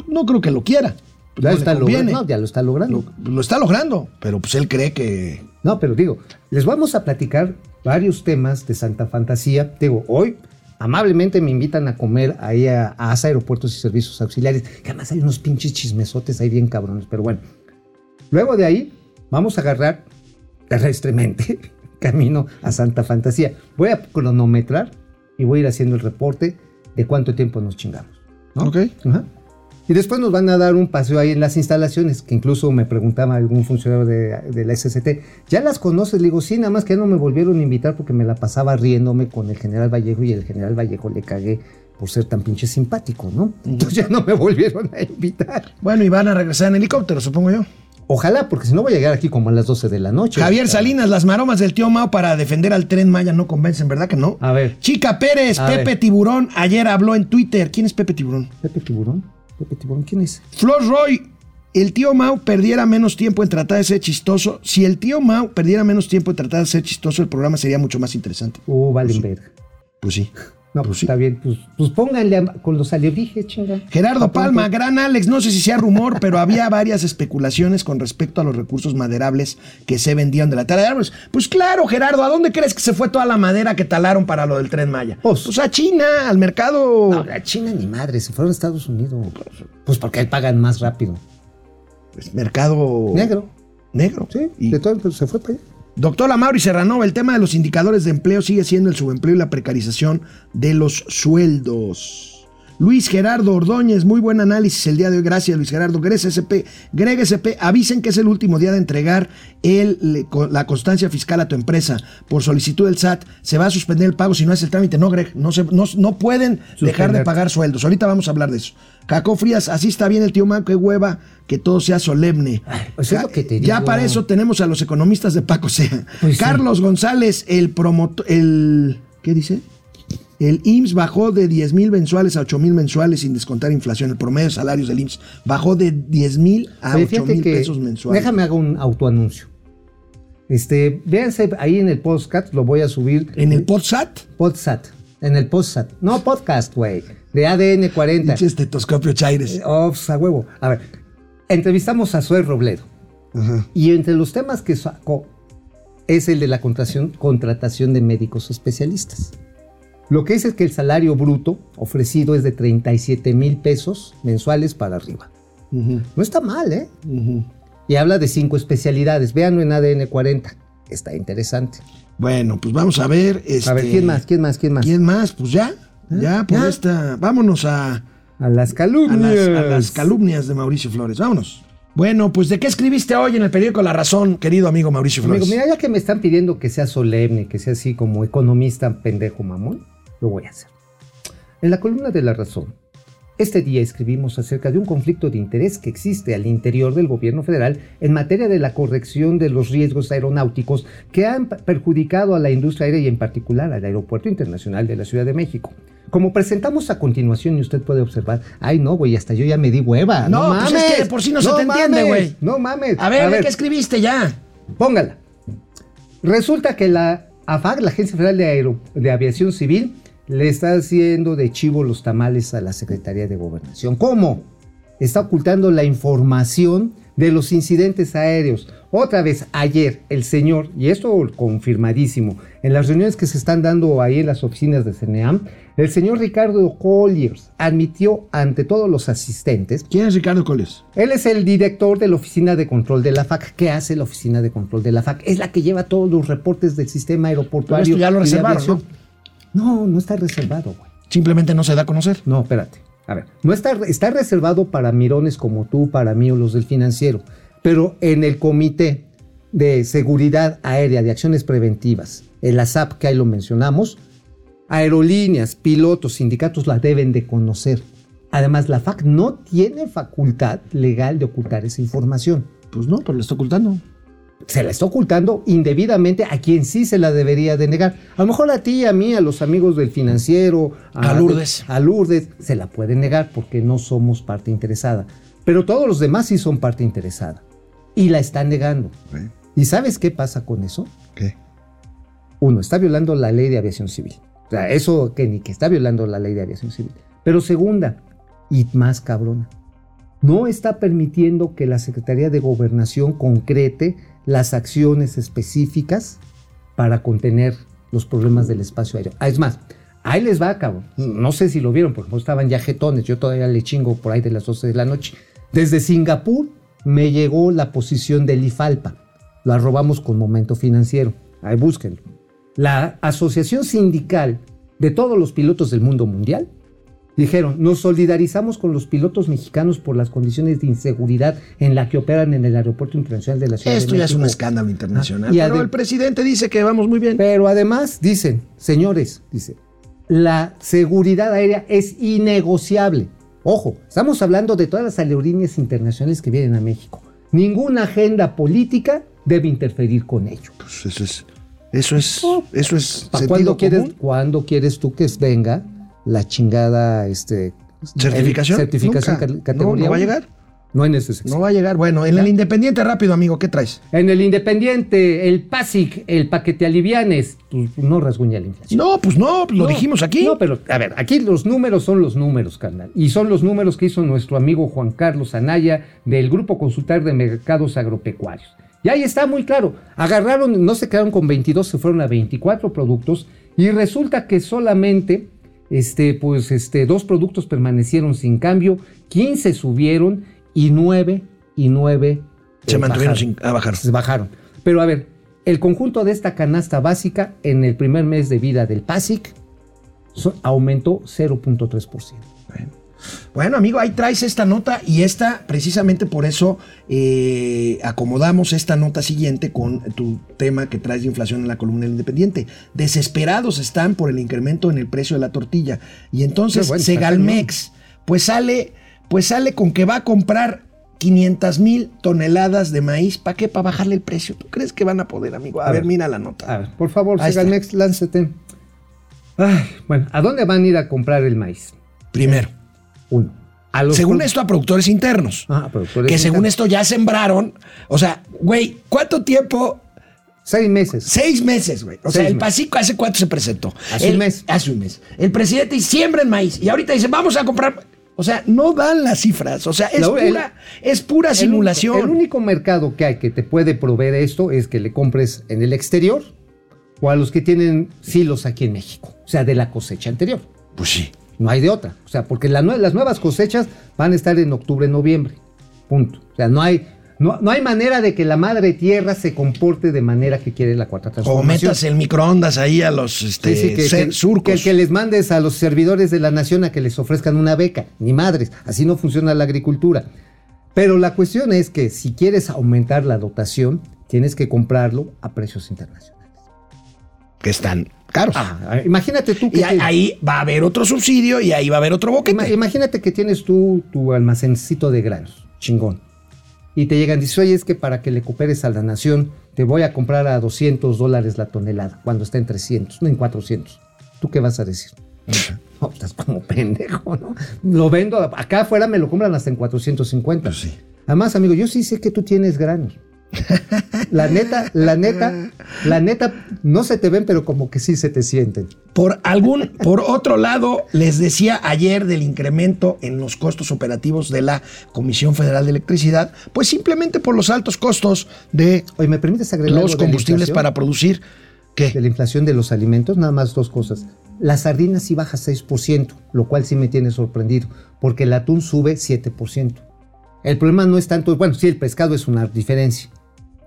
No creo que lo quiera. Ya no está logrando. No, ya lo está logrando. Lo, lo está logrando, pero pues él cree que. No, pero digo, les vamos a platicar varios temas de Santa Fantasía. Digo, hoy amablemente me invitan a comer ahí a, a ASA Aeropuertos y Servicios Auxiliares, que además hay unos pinches chismesotes ahí bien cabrones, pero bueno. Luego de ahí, vamos a agarrar terrestremente camino a Santa Fantasía. Voy a cronometrar y voy a ir haciendo el reporte de cuánto tiempo nos chingamos. ¿no? Ok. Ajá. Y después nos van a dar un paseo ahí en las instalaciones, que incluso me preguntaba algún funcionario de, de la SST, ¿ya las conoces? Le digo, sí, nada más que ya no me volvieron a invitar porque me la pasaba riéndome con el general Vallejo y el general Vallejo le cagué por ser tan pinche simpático, ¿no? Entonces ya no me volvieron a invitar. Bueno, y van a regresar en helicóptero, supongo yo. Ojalá, porque si no voy a llegar aquí como a las 12 de la noche. Javier. Salinas, las maromas del tío Mao para defender al tren Maya no convencen, ¿verdad que no? A ver. Chica Pérez, A Pepe ver. Tiburón, ayer habló en Twitter. ¿Quién es Pepe Tiburón? Pepe Tiburón. ¿Quién es? Flor Roy, el tío Mao perdiera menos tiempo en tratar de ser chistoso. Si el tío Mao perdiera menos tiempo en tratar de ser chistoso, el programa sería mucho más interesante. Uh, Valenberg. Pues sí. No, pues está bien, pues, pues pónganle a- con los alebrijes, chinga. Gerardo ¿A? Palma, gran Alex, no sé si sea rumor, pero había varias especulaciones con respecto a los recursos maderables que se vendían de la tala de árboles. Pues claro, Gerardo, ¿a dónde crees que se fue toda la madera que talaron para lo del tren Maya? Pues- Pues, a China, al mercado. No, la China ni madre, se fueron a Estados Unidos. Pues porque ahí pagan más rápido. pues, mercado Negro. negro. Sí, Y- de todo, pues, se fue para allá. Doctor Amauri Serranova, el tema de los indicadores de empleo sigue siendo el subempleo y la precarización de los sueldos. Luis Gerardo Ordóñez, muy buen análisis el día de hoy. Gracias, Luis Gerardo. Greg SP, Greg SP, avisen que es el último día de entregar el, la constancia fiscal a tu empresa. Por solicitud del SAT, se va a suspender el pago si no hace el trámite. No, Greg, no, se, no, no pueden dejar de pagar sueldos. Ahorita vamos a hablar de eso. Caco Frías, así está bien el tío Maco, qué hueva, que todo sea solemne. pues es lo que te Ya para eso tenemos a los economistas de Paco Sea. Pues sí. Carlos González, el promotor, el, ¿qué dice? El IMSS bajó de 10 mil mensuales a 8 mil mensuales sin descontar inflación. El promedio de salarios del IMSS bajó de 10 mil a Oye, 8 fíjate mil pesos mensuales. Déjame hago un autoanuncio. Este, véanse ahí en el podcast, lo voy a subir. En el PodSat, Podsat. En el Podsat. No podcast, güey. De ADN 40. pinche estetoscopio Chaires. Oh, a huevo. A ver, entrevistamos a Zoe Robledo. Y entre los temas que sacó es el de la contratación, contratación de médicos especialistas. Lo que dice es que el salario bruto ofrecido es de 37 mil pesos mensuales para arriba. No está mal, ¿eh? Y habla de cinco especialidades. Véanlo en ADN 40. Está interesante. Bueno, pues vamos a ver. A ver, este, ¿quién más? ¿Quién más? ¿Quién más? ¿Quién más? Pues ya, ya por ¿Ya? esta. Vámonos a, A las a calumnias. las, a las calumnias de Mauricio Flores. Vámonos. Bueno, pues ¿de qué escribiste hoy en el periódico La Razón, querido amigo Mauricio Flores? Amigo, mira, ya que me están pidiendo que sea solemne, que sea así como economista pendejo mamón, lo voy a hacer. En la columna de La Razón, Este día escribimos acerca de un conflicto de interés que existe al interior del gobierno federal en materia de la corrección de los riesgos aeronáuticos que han perjudicado a la industria aérea y en particular al Aeropuerto Internacional de la Ciudad de México. Como presentamos a continuación y usted puede observar, ay no, güey, hasta yo ya me di hueva. No, No, pues mames. es que por sí no se te entiende, mames, güey. No mames. A ver, ¿de qué escribiste ya? Póngala. Resulta que la AFAC, la Agencia Federal de, Aero- de Aviación Civil, le está haciendo de chivo los tamales a la Secretaría de Gobernación. ¿Cómo? Está ocultando la información de los incidentes aéreos. Otra vez, ayer, el señor, y esto confirmadísimo, en las reuniones que se están dando ahí en las oficinas de CNEAM, el señor Ricardo Colliers admitió ante todos los asistentes ¿Quién es Ricardo Coles? él es el director de la oficina de control de la FAC. ¿Qué hace la oficina de control de la FAC? Es la que lleva todos los reportes del sistema aeroportuario. Pero esto ya lo reservaron. No, no está reservado, güey. Simplemente no se da a conocer. No, espérate. A ver, no está, está reservado para mirones como tú, para mí o los del financiero. Pero en el Comité de Seguridad Aérea de Acciones Preventivas, el ASAP, que ahí lo mencionamos, aerolíneas, pilotos, sindicatos la deben de conocer. Además, la FAC no tiene facultad legal de ocultar esa información. Pues no, pero le está ocultando. Se la está ocultando indebidamente a quien sí se la debería de negar. A lo mejor a ti, a mí, a los amigos del financiero, A Lourdes. A Lourdes, se la pueden negar porque no somos parte interesada. Pero todos los demás sí son parte interesada. Y la están negando. ¿Y sabes qué pasa con eso? ¿Qué? Uno, está violando la ley de aviación civil. O sea, eso que ni que está violando la ley de aviación civil. Pero segunda, y más cabrona, no está permitiendo que la Secretaría de Gobernación concrete las acciones específicas para contener los problemas del espacio aéreo. Ah, es más, ahí les va, cabrón. No sé si lo vieron, porque estaban ya jetones. Yo todavía le chingo por ahí de las 12 de la noche. Desde Singapur me llegó la posición del IFALPA. La robamos con momento financiero. Ahí búsquenlo. La Asociación Sindical de todos los pilotos del mundo mundial dijeron, nos solidarizamos con los pilotos mexicanos por las condiciones de inseguridad en la que operan en el Aeropuerto Internacional de la Ciudad Esto de ya es un México". escándalo internacional. Ah, y pero el presidente dice que vamos muy bien. Pero además dicen, señores, dice, la seguridad aérea es innegociable. Ojo, estamos hablando de todas las aerolíneas internacionales que vienen a México. Ninguna agenda política debe interferir con ello. Pues eso es. Eso es. Eso es. ¿Para cuándo quieres, cuándo quieres tú que venga la chingada este, ¿Certificación? certificación Nunca. categoría No, no va a llegar. No en ese sexenio. No va a llegar. Bueno, en el Independiente, rápido, amigo, ¿qué traes? En el Independiente, el PASIC, el paquete alivianes, pues, no rasguña la inflación. No, pues no, lo No, dijimos aquí. No, pero a ver, aquí los números son los números, carnal. Y son los números que hizo nuestro amigo Juan Carlos Anaya del Grupo Consultar de Mercados Agropecuarios. Y ahí está muy claro. Agarraron, no se quedaron con 22, se fueron a 24 productos. Y resulta que solamente este, pues, este, dos productos permanecieron sin cambio, 15 subieron y 9 y 9 Se mantuvieron sin- a bajar. Se bajaron. Pero a ver, el conjunto de esta canasta básica en el primer mes de vida del PASIC aumentó 0.3%. Bueno, amigo, ahí traes esta nota y esta, precisamente por eso eh, acomodamos esta nota siguiente con tu tema que traes de inflación en la columna del Independiente. Desesperados están por el incremento en el precio de la tortilla. Y entonces bueno, está Segalmex, pues sale, pues sale con que va a comprar 500 mil toneladas de maíz. ¿Para qué? Para bajarle el precio. ¿Tú crees que van a poder, amigo? A, A ver, ver. mira la nota. A ver, por favor, Ahí está. Segalmex, láncete. Ay, bueno, ¿a dónde van a ir a comprar el maíz? Primero, Uno. A los según esto, a productores internos. Ah, productores que según esto ya sembraron. O sea, güey, ¿cuánto tiempo? Seis meses. Seis meses, güey. O sea, el. Pacico hace cuánto se presentó. Hace El- un mes. Hace un mes. El presidente siembra en maíz. Y ahorita dice, vamos a comprar. O sea, no dan las cifras. O sea, es, el- pura, es pura El simulación. El único mercado que hay que te puede proveer esto es que le compres en el exterior o a los que tienen silos aquí en México, o sea, de la cosecha anterior. Pues sí. No hay de otra. O sea, porque la las nuevas cosechas van a estar en octubre, noviembre. Punto. O sea, no hay, no, no hay manera de que la madre tierra se comporte de manera que quiere la cuarta O transformación. metas el microondas ahí a los este, Sí, sí, que, surcos. que- que les mandes a los servidores de la nación a que les ofrezcan una beca. Ni madres. Así no funciona la agricultura. Pero la cuestión es que si quieres aumentar la dotación, tienes que comprarlo a precios internacionales. Que están caros. Ah, imagínate tú que y ahí, te- va a haber otro subsidio y ahí va a haber otro boquete. Ima- imagínate que tienes tú tu almacencito de granos, chingón. Y te llegan y dices, oye, es que para que le cooperes a la nación, te voy a comprar a 200 dólares la tonelada, cuando está en 300, no en 400. ¿Tú qué vas a decir? No, estás como pendejo, ¿no? Lo vendo, acá afuera me lo compran hasta en 450. Pues sí. Además, amigo, yo sí sé que tú tienes granos. La neta, la neta, la neta, no se te ven, pero como que sí se te sienten. Por algún, por otro lado, les decía ayer del incremento en los costos operativos de la Comisión Federal de Electricidad, pues simplemente por los altos costos de Oye, ¿me permites agregar los combustibles para producir. ¿Qué? de la inflación de los alimentos, nada más dos cosas. La sardina sí baja 6%, lo cual sí me tiene sorprendido, porque el atún sube 7%. El problema no es tanto, bueno, sí, el pescado es una diferencia,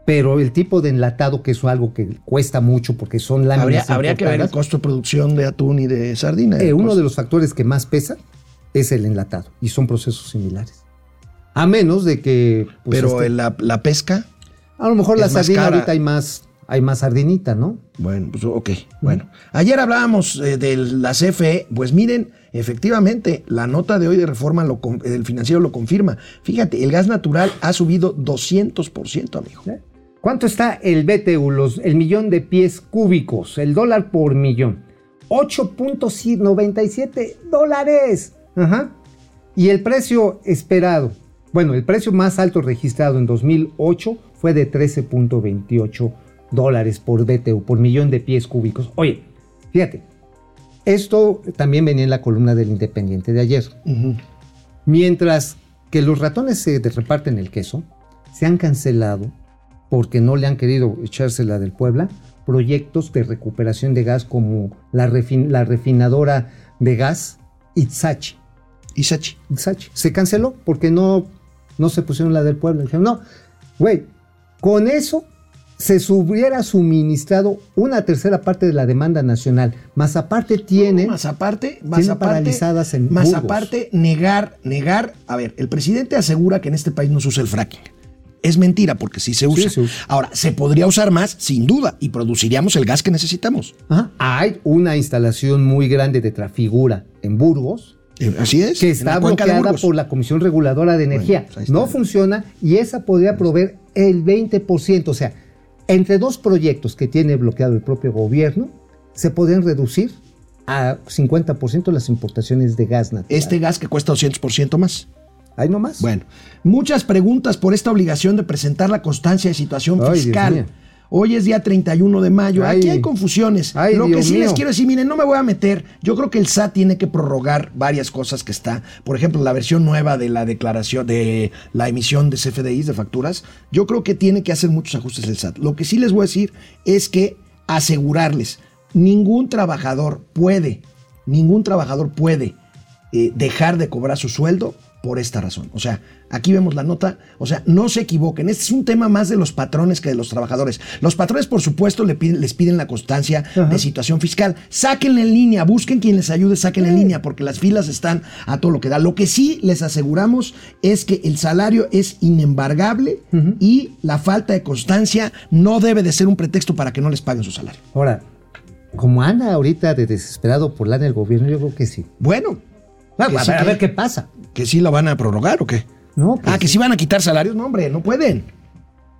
pero el tipo de enlatado, que es algo que cuesta mucho porque son láminas Habría, habría que ver el costo de producción de atún y de sardina. eh, uno de los factores que más pesa es el enlatado, y son procesos similares. A menos de que... pues, Pero este, la, la pesca, a lo mejor la sardina cara. ahorita hay más, hay más sardinita, ¿no? bueno, pues ok. Bueno, ayer hablábamos eh, de la CFE, pues miren, efectivamente, la nota de hoy de reforma del financiero lo confirma. Fíjate, el gas natural ha subido 200%, amigo. ¿Eh? ¿Cuánto está el BTU, los, el millón de pies cúbicos, el dólar por millón? 8.97 dólares. Ajá. Y el precio esperado, bueno, el precio más alto registrado en 2008 fue de 13.28 dólares por BTU, por millón de pies cúbicos. Oye, fíjate, esto también venía en la columna del Independiente de ayer. Mientras que los ratones se reparten el queso, se han cancelado porque no le han querido echársela del Puebla proyectos de recuperación de gas como la, refin- la refinadora de gas Itzachi. Isachi. Itzachi. Se canceló porque no, no se pusieron la del Puebla. Dijeron, no, güey, con eso se hubiera suministrado una tercera parte de la demanda nacional, más aparte tiene... Más aparte, más tienen aparte, paralizadas en más Burgos. aparte, negar, negar. A ver, el presidente asegura que en este país no se usa el fracking. Es mentira porque sí se usa. se usa. Ahora, se podría usar más, sin duda, y produciríamos el gas que necesitamos. Ajá. Hay una instalación muy grande de Trafigura en Burgos Eh, Así es. que está bloqueada por la Comisión Reguladora de Energía. pues no funciona y esa podría proveer el 20%. O sea, entre dos proyectos que tiene bloqueado el propio gobierno, se podrían reducir a 50% las importaciones de gas natural. Este gas que cuesta 200% más. Ahí nomás. Bueno, muchas preguntas por esta obligación de presentar la constancia de situación Ay, fiscal. Hoy es día 31 de mayo. Ay. Aquí hay confusiones. Ay, Lo que sí les quiero decir, miren, no me voy a meter. Yo creo que el SAT tiene que prorrogar varias cosas que está. Por ejemplo, la versión nueva de la declaración, de la emisión de CFDIs, de facturas. Yo creo que tiene que hacer muchos ajustes el SAT. Lo que sí les voy a decir es que asegurarles, ningún trabajador puede, ningún trabajador puede eh, dejar de cobrar su sueldo por esta razón. O sea, aquí vemos la nota, o sea, no se equivoquen, este es un tema más de los patrones que de los trabajadores. Los patrones, por supuesto, piden- les piden la constancia de situación fiscal. Sáquenla en línea, busquen quien les ayude, sáquenla en línea, porque las filas están a todo lo que da. Lo que sí les aseguramos es que el salario es inembargable y la falta de constancia no debe de ser un pretexto para que no les paguen su salario. Ahora, como anda ahorita de desesperado por lana el gobierno, yo creo que sí. Bueno, Que a, sí ver qué pasa. Que sí la van a prorrogar o qué. No, Ah, que sí van a quitar salarios. No, hombre, no pueden.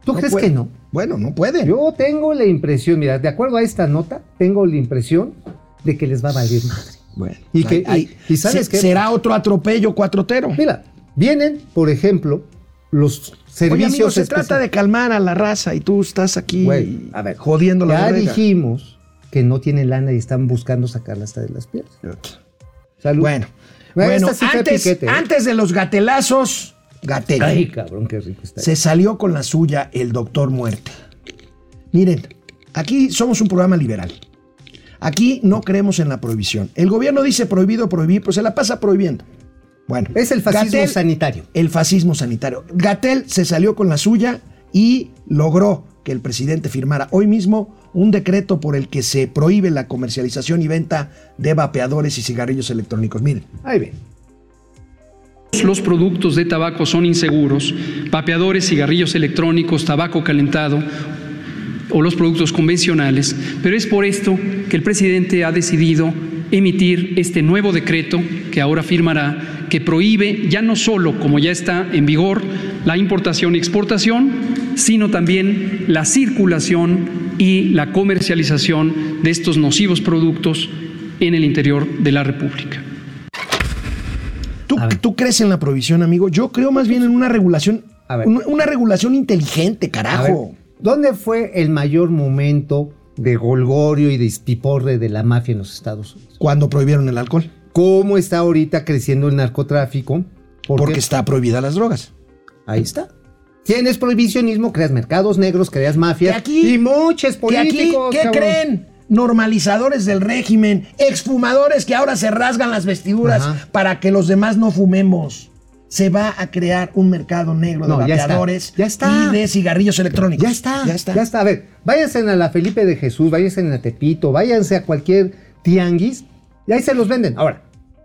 ¿Tú No crees que no? Bueno, no pueden. Yo tengo la impresión, mira, de acuerdo a esta nota, tengo la impresión de que les va a valer madre. Bueno, Y que- ahí- y- y ¿sabes se- qué? Será otro atropello cuatrotero. Mira, vienen, por ejemplo, los Oye, servicios amigo, se trata de calmar a la raza y tú estás aquí Güey, a ver, jodiendo la Ya dijimos que no tienen lana y están buscando sacarla hasta de las piernas. Salud. Bueno, Bueno, bueno esta sí fue antes, piquete, ¿eh? antes de los gatelazos, Gatel. Ay, cabrón, qué rico está. Se salió con la suya el doctor Muerte. Miren, aquí somos un programa liberal. Aquí no creemos en la prohibición. El gobierno dice prohibido prohibir, pues se la pasa prohibiendo. Bueno, Es el fascismo Gatell- sanitario. El fascismo sanitario. Gatel se salió con la suya y logró que el presidente firmara hoy mismo un decreto por el que se prohíbe la comercialización y venta de vapeadores y cigarrillos electrónicos. Miren, Ahí ven. Los productos de tabaco son inseguros, vapeadores, cigarrillos electrónicos, tabaco calentado o los productos convencionales, pero es por esto que el presidente ha decidido emitir este nuevo decreto que ahora firmará, que prohíbe ya no solo, como ya está en vigor, la importación y exportación, sino también la circulación y la comercialización de estos nocivos productos en el interior de la República. ¿Tú, crees en la prohibición, amigo? Yo creo más bien en una regulación, A ver. una, una regulación inteligente, carajo. ¿Dónde fue el mayor momento de golgorio y de espiporre de la mafia en los Estados Unidos? Cuando prohibieron el alcohol. ¿Cómo está ahorita creciendo el narcotráfico? Porque, Porque está prohibida las drogas. ahí está. Tienes prohibicionismo, creas mercados negros, creas mafias aquí- y muchos Que aquí, políticos. ¿qué cabrón. creen? Normalizadores del régimen, exfumadores que ahora se rasgan las vestiduras Ajá. para que los demás no fumemos. Se va a crear un mercado negro de No, ya está. vapeadores Ya está. y de cigarrillos electrónicos. Ya está, Ya está. ya está. A ver, váyanse a la Felipe de Jesús, váyanse a Tepito, váyanse a cualquier tianguis y ahí se los venden. Ahora,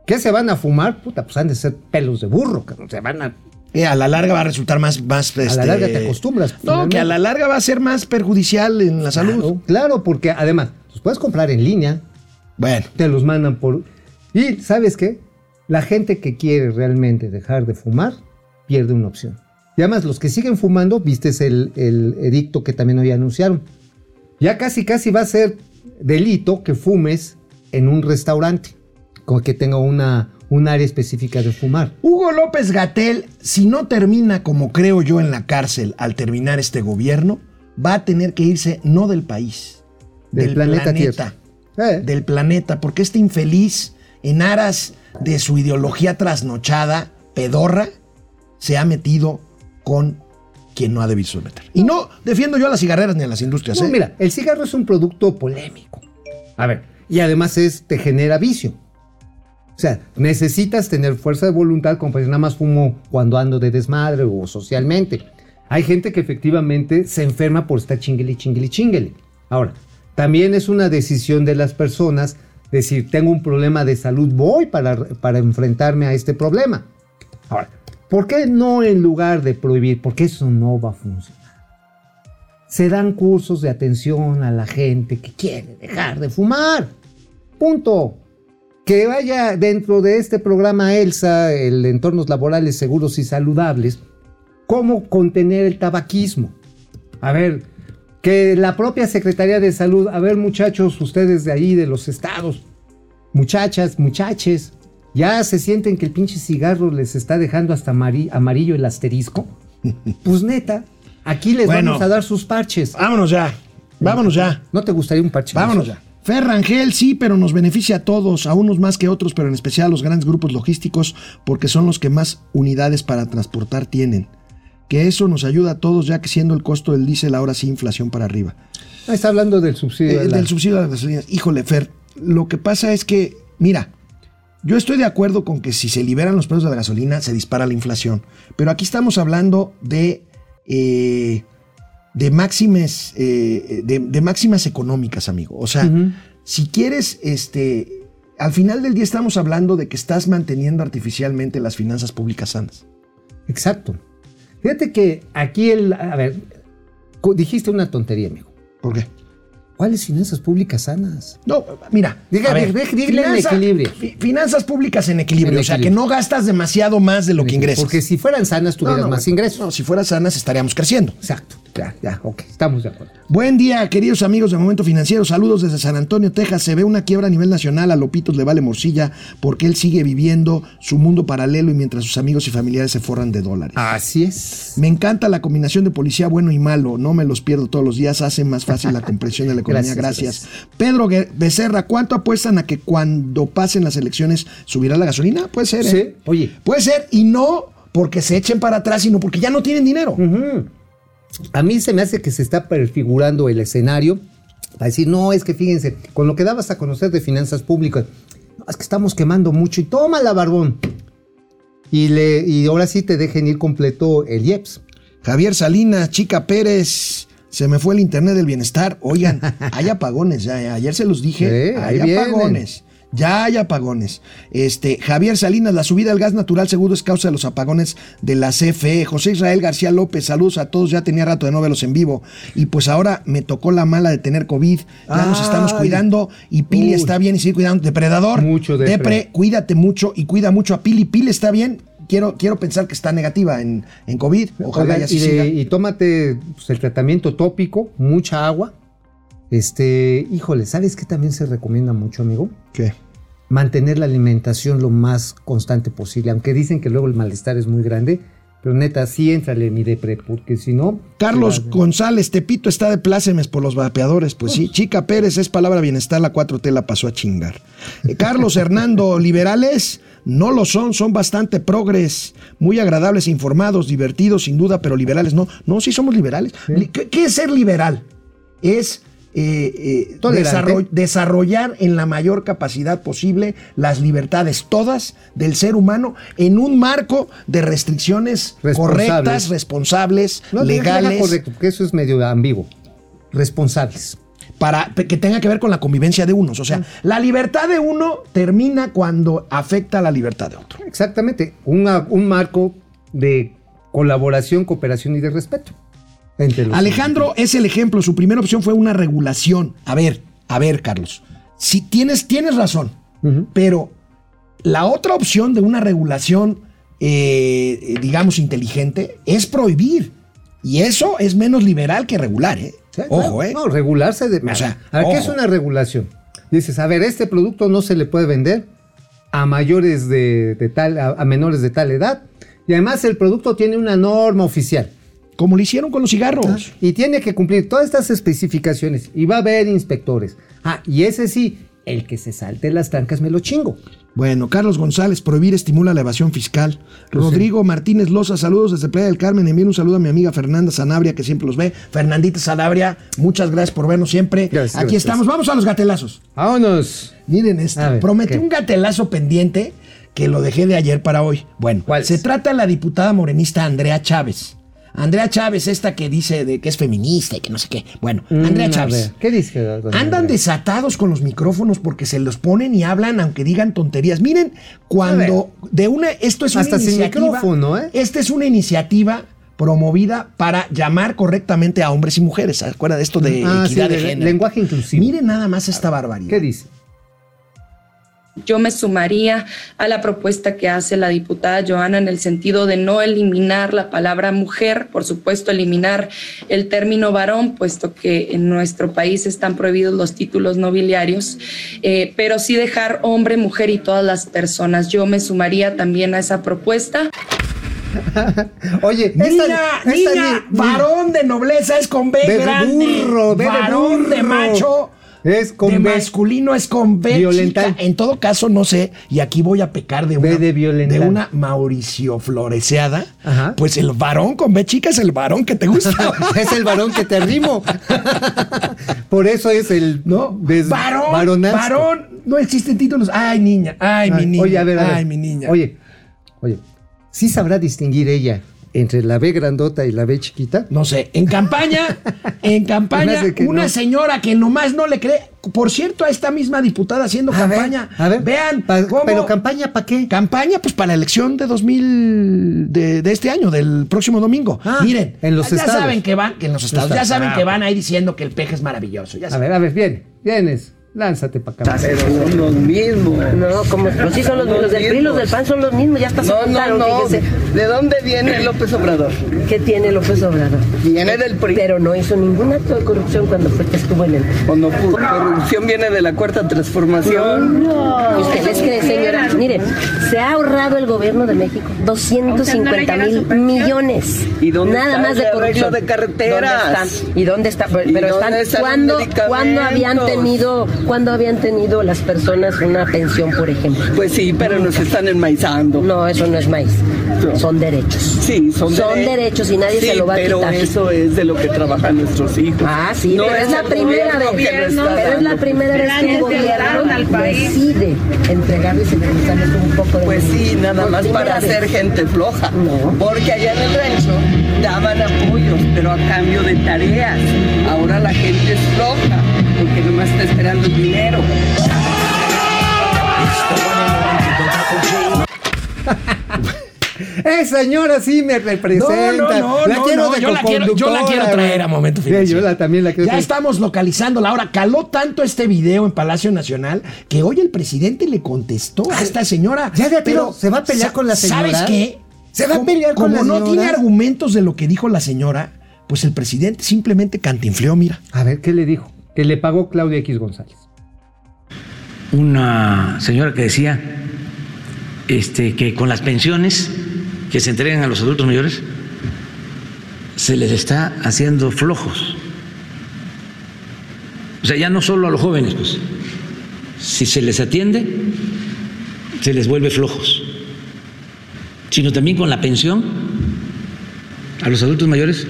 ¿qué se van a fumar? Puta, pues han de ser pelos de burro. Se van a. Eh, a la larga va a resultar más... más A la este, larga te acostumbras, No, finalmente. que a la larga va a ser más perjudicial en la salud. Claro, claro, porque además, los puedes comprar en línea, Bueno, te los mandan por. Y, ¿sabes qué? La gente que quiere realmente dejar de fumar pierde una opción. Y además, los que siguen fumando, viste el, el edicto que también hoy anunciaron. Ya casi, casi va a ser delito que fumes en un restaurante, con que tenga una, un área específica de fumar. Hugo López Gatel, si no termina como creo yo en la cárcel al terminar este gobierno, va a tener que irse no del país, Del planeta Tierra. Eh. Del planeta, porque este infeliz, en aras de su ideología trasnochada, pedorra, se ha metido con quien no ha debido someter. Y no defiendo yo a las cigarreras ni a las industrias. No, ¿eh? mira, el cigarro es un producto polémico. A ver, y además es, te genera vicio. O sea, necesitas tener fuerza de voluntad, como para decir, nada más fumo cuando ando de desmadre o socialmente. Hay gente que efectivamente se enferma por estar chinguele, chinguele, chinguele. Ahora, también es una decisión de las personas decir, tengo un problema de salud, voy para, para enfrentarme a este problema. Ahora, ¿por qué no en lugar de prohibir? Porque eso no va a funcionar se dan cursos de atención a la gente que quiere dejar de fumar. Punto. Que vaya dentro de este programa ELSA, el Entornos Laborales Seguros y Saludables, cómo contener el tabaquismo. A ver, que la propia Secretaría de Salud, a ver muchachos, ustedes de ahí, de los estados, muchachas, muchaches, ya se sienten que el pinche cigarro les está dejando hasta amari- amarillo el asterisco. Pues neta, aquí les Bueno. vamos a dar sus parches. Vámonos ya, vámonos ya. ¿No te gustaría un parche? Vámonos ya. Ferrangel sí, pero nos beneficia a todos, a unos más que otros, pero en especial a los grandes grupos logísticos, porque son los que más unidades para transportar tienen. Que eso nos ayuda a todos, ya que siendo el costo del diésel ahora sí inflación para arriba. Ah, está hablando del subsidio. Eh, de la- Del subsidio de las gasolinas. Híjole, Fer, lo que pasa es que, mira, yo estoy de acuerdo con que si se liberan los precios de la gasolina, se dispara la inflación. Pero aquí estamos hablando de. eh, de máximas, eh, de, de máximas económicas, amigo. O sea, si quieres, este, al final del día estamos hablando de que estás manteniendo artificialmente las finanzas públicas sanas. Exacto. Fíjate que aquí el. A ver, dijiste una tontería, amigo. ¿Por qué? ¿Cuáles finanzas públicas sanas? No, mira. Diga, a ver, di- di- dile en equilibrio. fi- finanzas públicas en equilibrio. En o sea, que no gastas demasiado más de lo que ingresas. Porque si fueran sanas, tuvieras No, no, más ingresos. No, si fueran sanas estaríamos creciendo. Exacto. Ya, ya, ok. Estamos de acuerdo. Buen día, queridos amigos de Momento Financiero. Saludos desde San Antonio, Texas. Se ve una quiebra a nivel nacional. A Lopitos le vale morcilla porque él sigue viviendo su mundo paralelo y mientras sus amigos y familiares se forran de dólares. Así es. Me encanta la combinación de policía bueno y malo. No me los pierdo todos los días. Hace más fácil la comprensión de la economía. Gracias, Gracias. Pedro Becerra, ¿cuánto apuestan a que cuando pasen las elecciones subirá la gasolina? Puede ser. ¿eh? Sí. Oye. Puede ser. Y no porque se echen para atrás, sino porque ya no tienen dinero. A mí se me hace que se está prefigurando el escenario para decir, no, es que fíjense, con lo que dabas a conocer de finanzas públicas, no, es que estamos quemando mucho y toma la barbón. Y, le, y ahora sí te dejen ir completo el IEPS. Javier Salinas, Chica Pérez. Se me fue el internet del bienestar. Oigan, hay apagones. Ayer se los dije. Sí, hay apagones. Ya hay apagones. Este, Javier Salinas, la subida del gas natural seguro es causa de los apagones de la CFE. José Israel García López, saludos a todos. Ya tenía rato de no verlos en vivo. Y pues ahora me tocó la mala de tener COVID. Ya nos estamos cuidando. Y Pili Uy. está bien y sigue cuidando. Depredador. Mucho depre. Depre, cuídate mucho y cuida mucho a Pili. Pili está bien. Quiero, quiero pensar que está negativa en, en COVID. Ojalá Oigan, ya así y, de- y tómate pues, el tratamiento tópico, mucha agua. Este, híjole, ¿sabes qué también se recomienda mucho, amigo? ¿Qué? Mantener la alimentación lo más constante posible, aunque dicen que luego el malestar es muy grande, pero neta, sí éntrale mi depre, porque si no... Carlos González, Tepito está de plácemes por los vapeadores. Pues sí, Chica Pérez es palabra bienestar, la 4T la pasó a chingar. Eh, Carlos Hernando, liberales no lo son, son bastante progres, muy agradables, informados, divertidos, sin duda, pero liberales no. No, sí somos liberales. Li- ¿Qué, qué es ser liberal? Es eh, eh, desarroll- desarrollar en la mayor capacidad posible las libertades todas del ser humano en un marco de restricciones Responsables. correctas, responsables, No, legales, correcto, porque eso es medio ambiguo. Responsables. para que tenga que ver con la convivencia de unos. O sea, la libertad de uno termina cuando afecta la libertad de otro. Exactamente, una- un marco de colaboración, cooperación y de respeto. Alejandro es el ejemplo. Su primera opción fue una regulación. A ver, a ver, Carlos. Si tienes, tienes razón, pero la otra opción de una regulación, eh, digamos, inteligente, es prohibir. Y eso es menos liberal que regular, ¿eh? Sí, Ojo. ¿eh? No, regularse de. O sea, a ver, ¿qué es una regulación? Dices, a ver, este producto no se le puede vender a mayores de, de tal, a, a menores de tal edad. Y además el producto tiene una norma oficial. Como lo hicieron con los cigarros. Y tiene que cumplir todas estas especificaciones. Y va a haber inspectores. Ah, y ese sí, el que se salte las trancas me lo chingo. Bueno, Carlos González, prohibir estimula la evasión fiscal. Rodrigo Martínez Loza, saludos desde Playa del Carmen. Envíen un saludo a mi amiga Fernanda Sanabria, que siempre los ve. Fernandita Sanabria, muchas gracias por vernos siempre. Gracias, Aquí gracias. estamos, vamos a los gatelazos. Vámonos. Miren esto, prometí ¿qué? un gatelazo pendiente que lo dejé de ayer para hoy. Bueno, ¿Cuál se trata de la diputada morenista Andrea Chávez. Andrea Chávez, esta que dice de que es feminista y que no sé qué. Bueno, Andrea Mm, a Chávez. ¿Qué dice? Andan Andrea? desatados con los micrófonos porque se los ponen y hablan aunque digan tonterías. Miren, cuando de una esto es Hasta una sin iniciativa, micrófono, ¿eh? Esta es una iniciativa promovida para llamar correctamente a hombres y mujeres. ¿Se acuerda de esto de Ah, equidad sí, de de- género? lenguaje inclusivo. Miren nada más esta barbaridad. ¿Qué dice? Yo me sumaría a la propuesta que hace la diputada Joana en el sentido de no eliminar la palabra mujer, por supuesto eliminar el término varón, puesto que en nuestro país están prohibidos los títulos nobiliarios, eh, pero sí dejar hombre, mujer y todas las personas. Yo me sumaría también a esa propuesta. Oye, Niña, esta- esta niña, ni- varón de nobleza es con B, B de grande. burro, B de varón de macho. Es con de B. masculino es con B. Violentar. chica. En todo caso, no sé, y aquí voy a pecar de una, de violentar. una Mauricio Floreseada. Ajá. Pues el varón con B chica es el varón que te gusta. es el varón que te arrimo. Por eso es el ¿No? des- varón, varón. No existen títulos. Ay, niña, ay, mi Ay, niña. Oye, a ver, a ver. Ay, mi niña. Oye, oye, ¿sí sabrá distinguir ella entre la B grandota y la B chiquita? No sé, en campaña, en campaña, una no. señora que nomás no le cree. Por cierto, a esta misma diputada haciendo A ver, campaña. a ver, vean, pa- cómo- pero campaña para qué? Campaña, pues para la elección de 2000, de, de este año, del próximo domingo. Ah, Miren, en los ya estados. saben que van, que en los estados, ya Estados. saben Ah, que van ahí diciendo que el peje es maravilloso. Ya A saben. ver, a ver, viene, vienes, lánzate para acá. Pero son los mismos. No, como pues sí son los, los del PRI y los del PAN son los mismos, ya se No, no, no. fíjese. ¿De dónde viene López Obrador? ¿Qué tiene López Obrador? Viene del PRI. Pero no hizo ningún acto de corrupción cuando fue que estuvo en el ¿O no pudo? Corrupción viene de la cuarta transformación. ¿Ustedes creen, señora? Mire, se ha ahorrado el gobierno de México 250 mil millones. ¿Y dónde Nada está más de corrupción. de carreteras? ¿Dónde están? ¿Y dónde está? Pero, ¿Y pero dónde están. los ¿cuándo? ¿Cuándo habían tenido, cuándo habían tenido las personas una pensión, por ejemplo? Pues sí, pero nos están enmaizando. No, eso no es maíz. No. Son derechos. Sí, son, Son dere- derechos y nadie Sí, se lo va a pero quitar. eso es de lo que trabajan nuestros hijos. Ah, sí, No pero es la el primera gobierno vez. Pero es la primera vez que un gobierno decide entregarles y demostrarles un poco de Pues sí, nada más para vez. hacer gente floja. No. Porque allá en el rancho daban apoyos, pero a cambio de tareas. Ahora la gente es floja, porque nomás está esperando dinero. Esa señora sí me representa. No, no, no, la no, quiero no, de yo la quiero- yo la quiero coconductora, traer a Momento Sí, Financiero. yo la, también la quiero Ya traer. estamos localizándola. Ahora, caló tanto este video en Palacio Nacional que hoy el presidente le contestó a esta señora. Ya, ya, pero Pero, ¿se va a pelear con la ¿Sabes señora? qué? ¿Se va a Como- pelear con como la no señora? tiene argumentos de lo que dijo la señora, pues el presidente simplemente cantinfleó, mira. A ver, ¿qué le dijo? Que le pagó Claudia X González. una señora que decía este, que con las pensiones que se entregan a los adultos mayores se les está haciendo flojos. O sea, ya no solo a los jóvenes, pues, si se les atiende, se les vuelve flojos, sino también con la pensión a los adultos mayores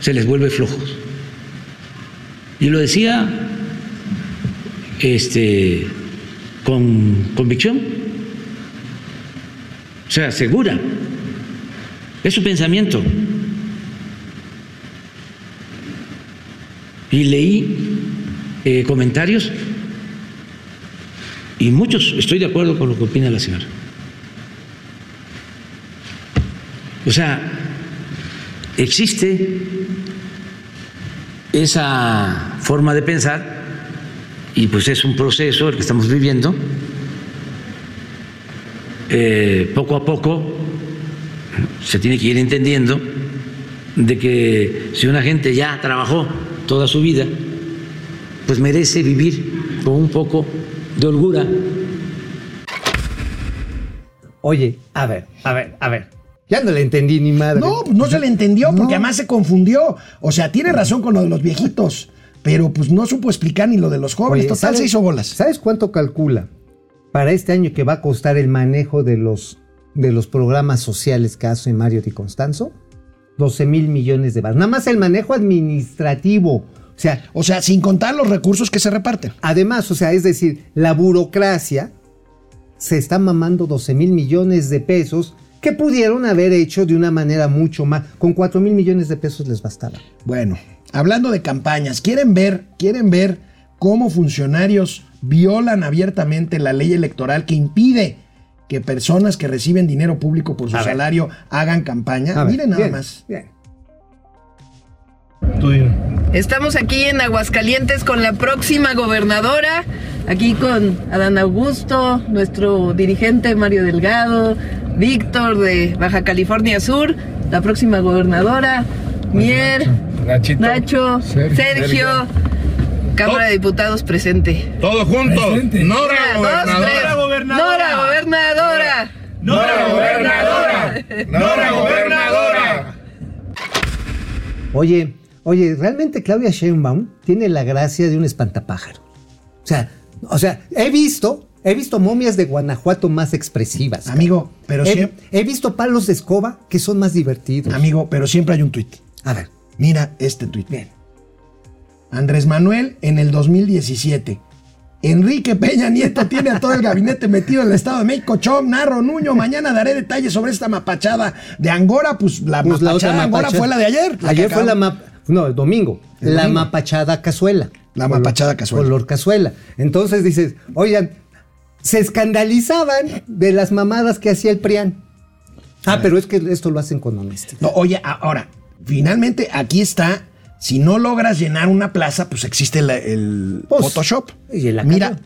se les vuelve flojos. Y lo decía este, con convicción, o sea, segura. Es su pensamiento. Y leí eh, comentarios y muchos estoy de acuerdo con lo que opina la señora. O sea, existe esa forma de pensar y pues es un proceso el que estamos viviendo. Eh, poco a poco se tiene que ir entendiendo de que si una gente ya trabajó toda su vida, pues merece vivir con un poco de holgura. Oye, a ver, a ver, a ver. Ya no le entendí ni madre. No, no se le entendió porque No. además se confundió. O sea, tiene razón con lo de los viejitos, pero pues no supo explicar ni lo de los jóvenes. Oye, Total, ¿sabes- se hizo bolas. ¿Sabes cuánto calcula para este año que va a costar el manejo de los, de los programas sociales que hace Mario Di Constanzo? 12 mil millones de baros. Nada más el manejo administrativo. O sea, O sea, sin contar los recursos que se reparten. además, o sea, es decir, la burocracia se está mamando 12 mil millones de pesos que pudieron haber hecho de una manera mucho más. Con 4 mil millones de pesos les bastaba. Bueno, hablando de campañas, ¿quieren ver, quieren ver cómo funcionarios violan abiertamente la ley electoral que impide que personas que reciben dinero público por su A ver. salario hagan campaña? A ver, Miren nada bien, más. bien. Estamos aquí en Aguascalientes con la próxima gobernadora, aquí con Adán Augusto, nuestro dirigente Mario Delgado, Víctor de Baja California Sur, la próxima gobernadora, Mier, Nacho, Sergio, Cámara de Diputados presente. Todos juntos. Nora Una, dos, tres. Nora gobernadora. Nora gobernadora. Nora gobernadora. Oye, oye, realmente Claudia Sheinbaum tiene la gracia de un espantapájaro. O sea, o sea, he visto, he visto momias de Guanajuato más expresivas. Amigo, pero he, siempre, he visto palos de escoba que son más divertidos. amigo, pero siempre hay un tuit. A ver, Mira este tuit. bien. Andrés Manuel en el 2017. Enrique Peña Nieto tiene a todo el gabinete metido en el Estado de México. Chom, Narro, Nuño. Mañana daré detalles sobre esta mapachada de Angora. Pues la Pues la mapachada otra de Angora mapacha- fue la de ayer. la Ayer fue la map, no, el domingo. El la domingo. mapachada cazuela. La Color- mapachada cazuela. Color cazuela. Entonces dices, oigan, se escandalizaban de las mamadas que hacía el PRIAN. Ah, pero es que esto lo hacen con honestidad. No, oye, ahora, finalmente aquí está. Si no logras llenar una plaza, pues existe la- el Pues, Photoshop. y el Mira,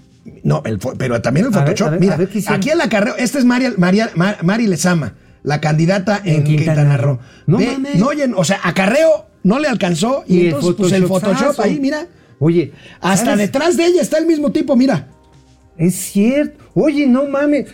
no, el pero también el A ver, Photoshop. a ver, Mira, a ver aquí el acarreo. Esta es María, María, Mar- Mari Lezama, la candidata en, En Quintana, Quintana Roo. No Ve, mames. no o sea, acarreo no le alcanzó. Y, el entonces, pues el. Photoshop ahí, mira. Oye, Hasta ¿sabes? detrás de ella está el mismo tipo, mira. Es cierto. Oye, no mames.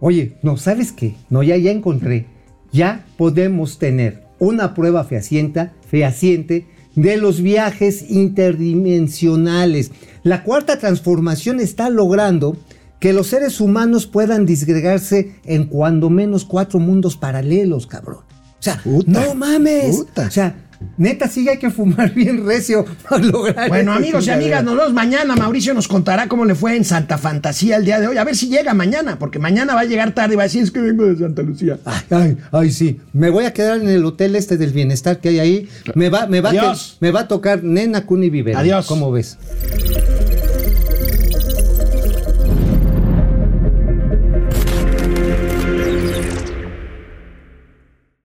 Oye, no, ¿sabes qué? No, ya, ya encontré. Ya podemos tener una prueba fehaciente, fehaciente de los viajes interdimensionales. La cuarta transformación está logrando que los seres humanos puedan disgregarse en cuando menos cuatro mundos paralelos, cabrón. O sea, Puta, no mames. puta. O sea, neta, sí hay que fumar bien recio para lograr Bueno, amigos y amigas, nos vemos mañana. Mauricio nos contará cómo le fue en Santa Fantasía el día de hoy. A ver si llega mañana, porque mañana va a llegar tarde y va a decir, es que vengo de Santa Lucía. Ay, ay, ay, sí. Me voy a quedar en el hotel este del bienestar que hay ahí. Me va, me va, Adiós. me va a tocar Nena Cuni Vivero. Adiós. ¿Cómo ves?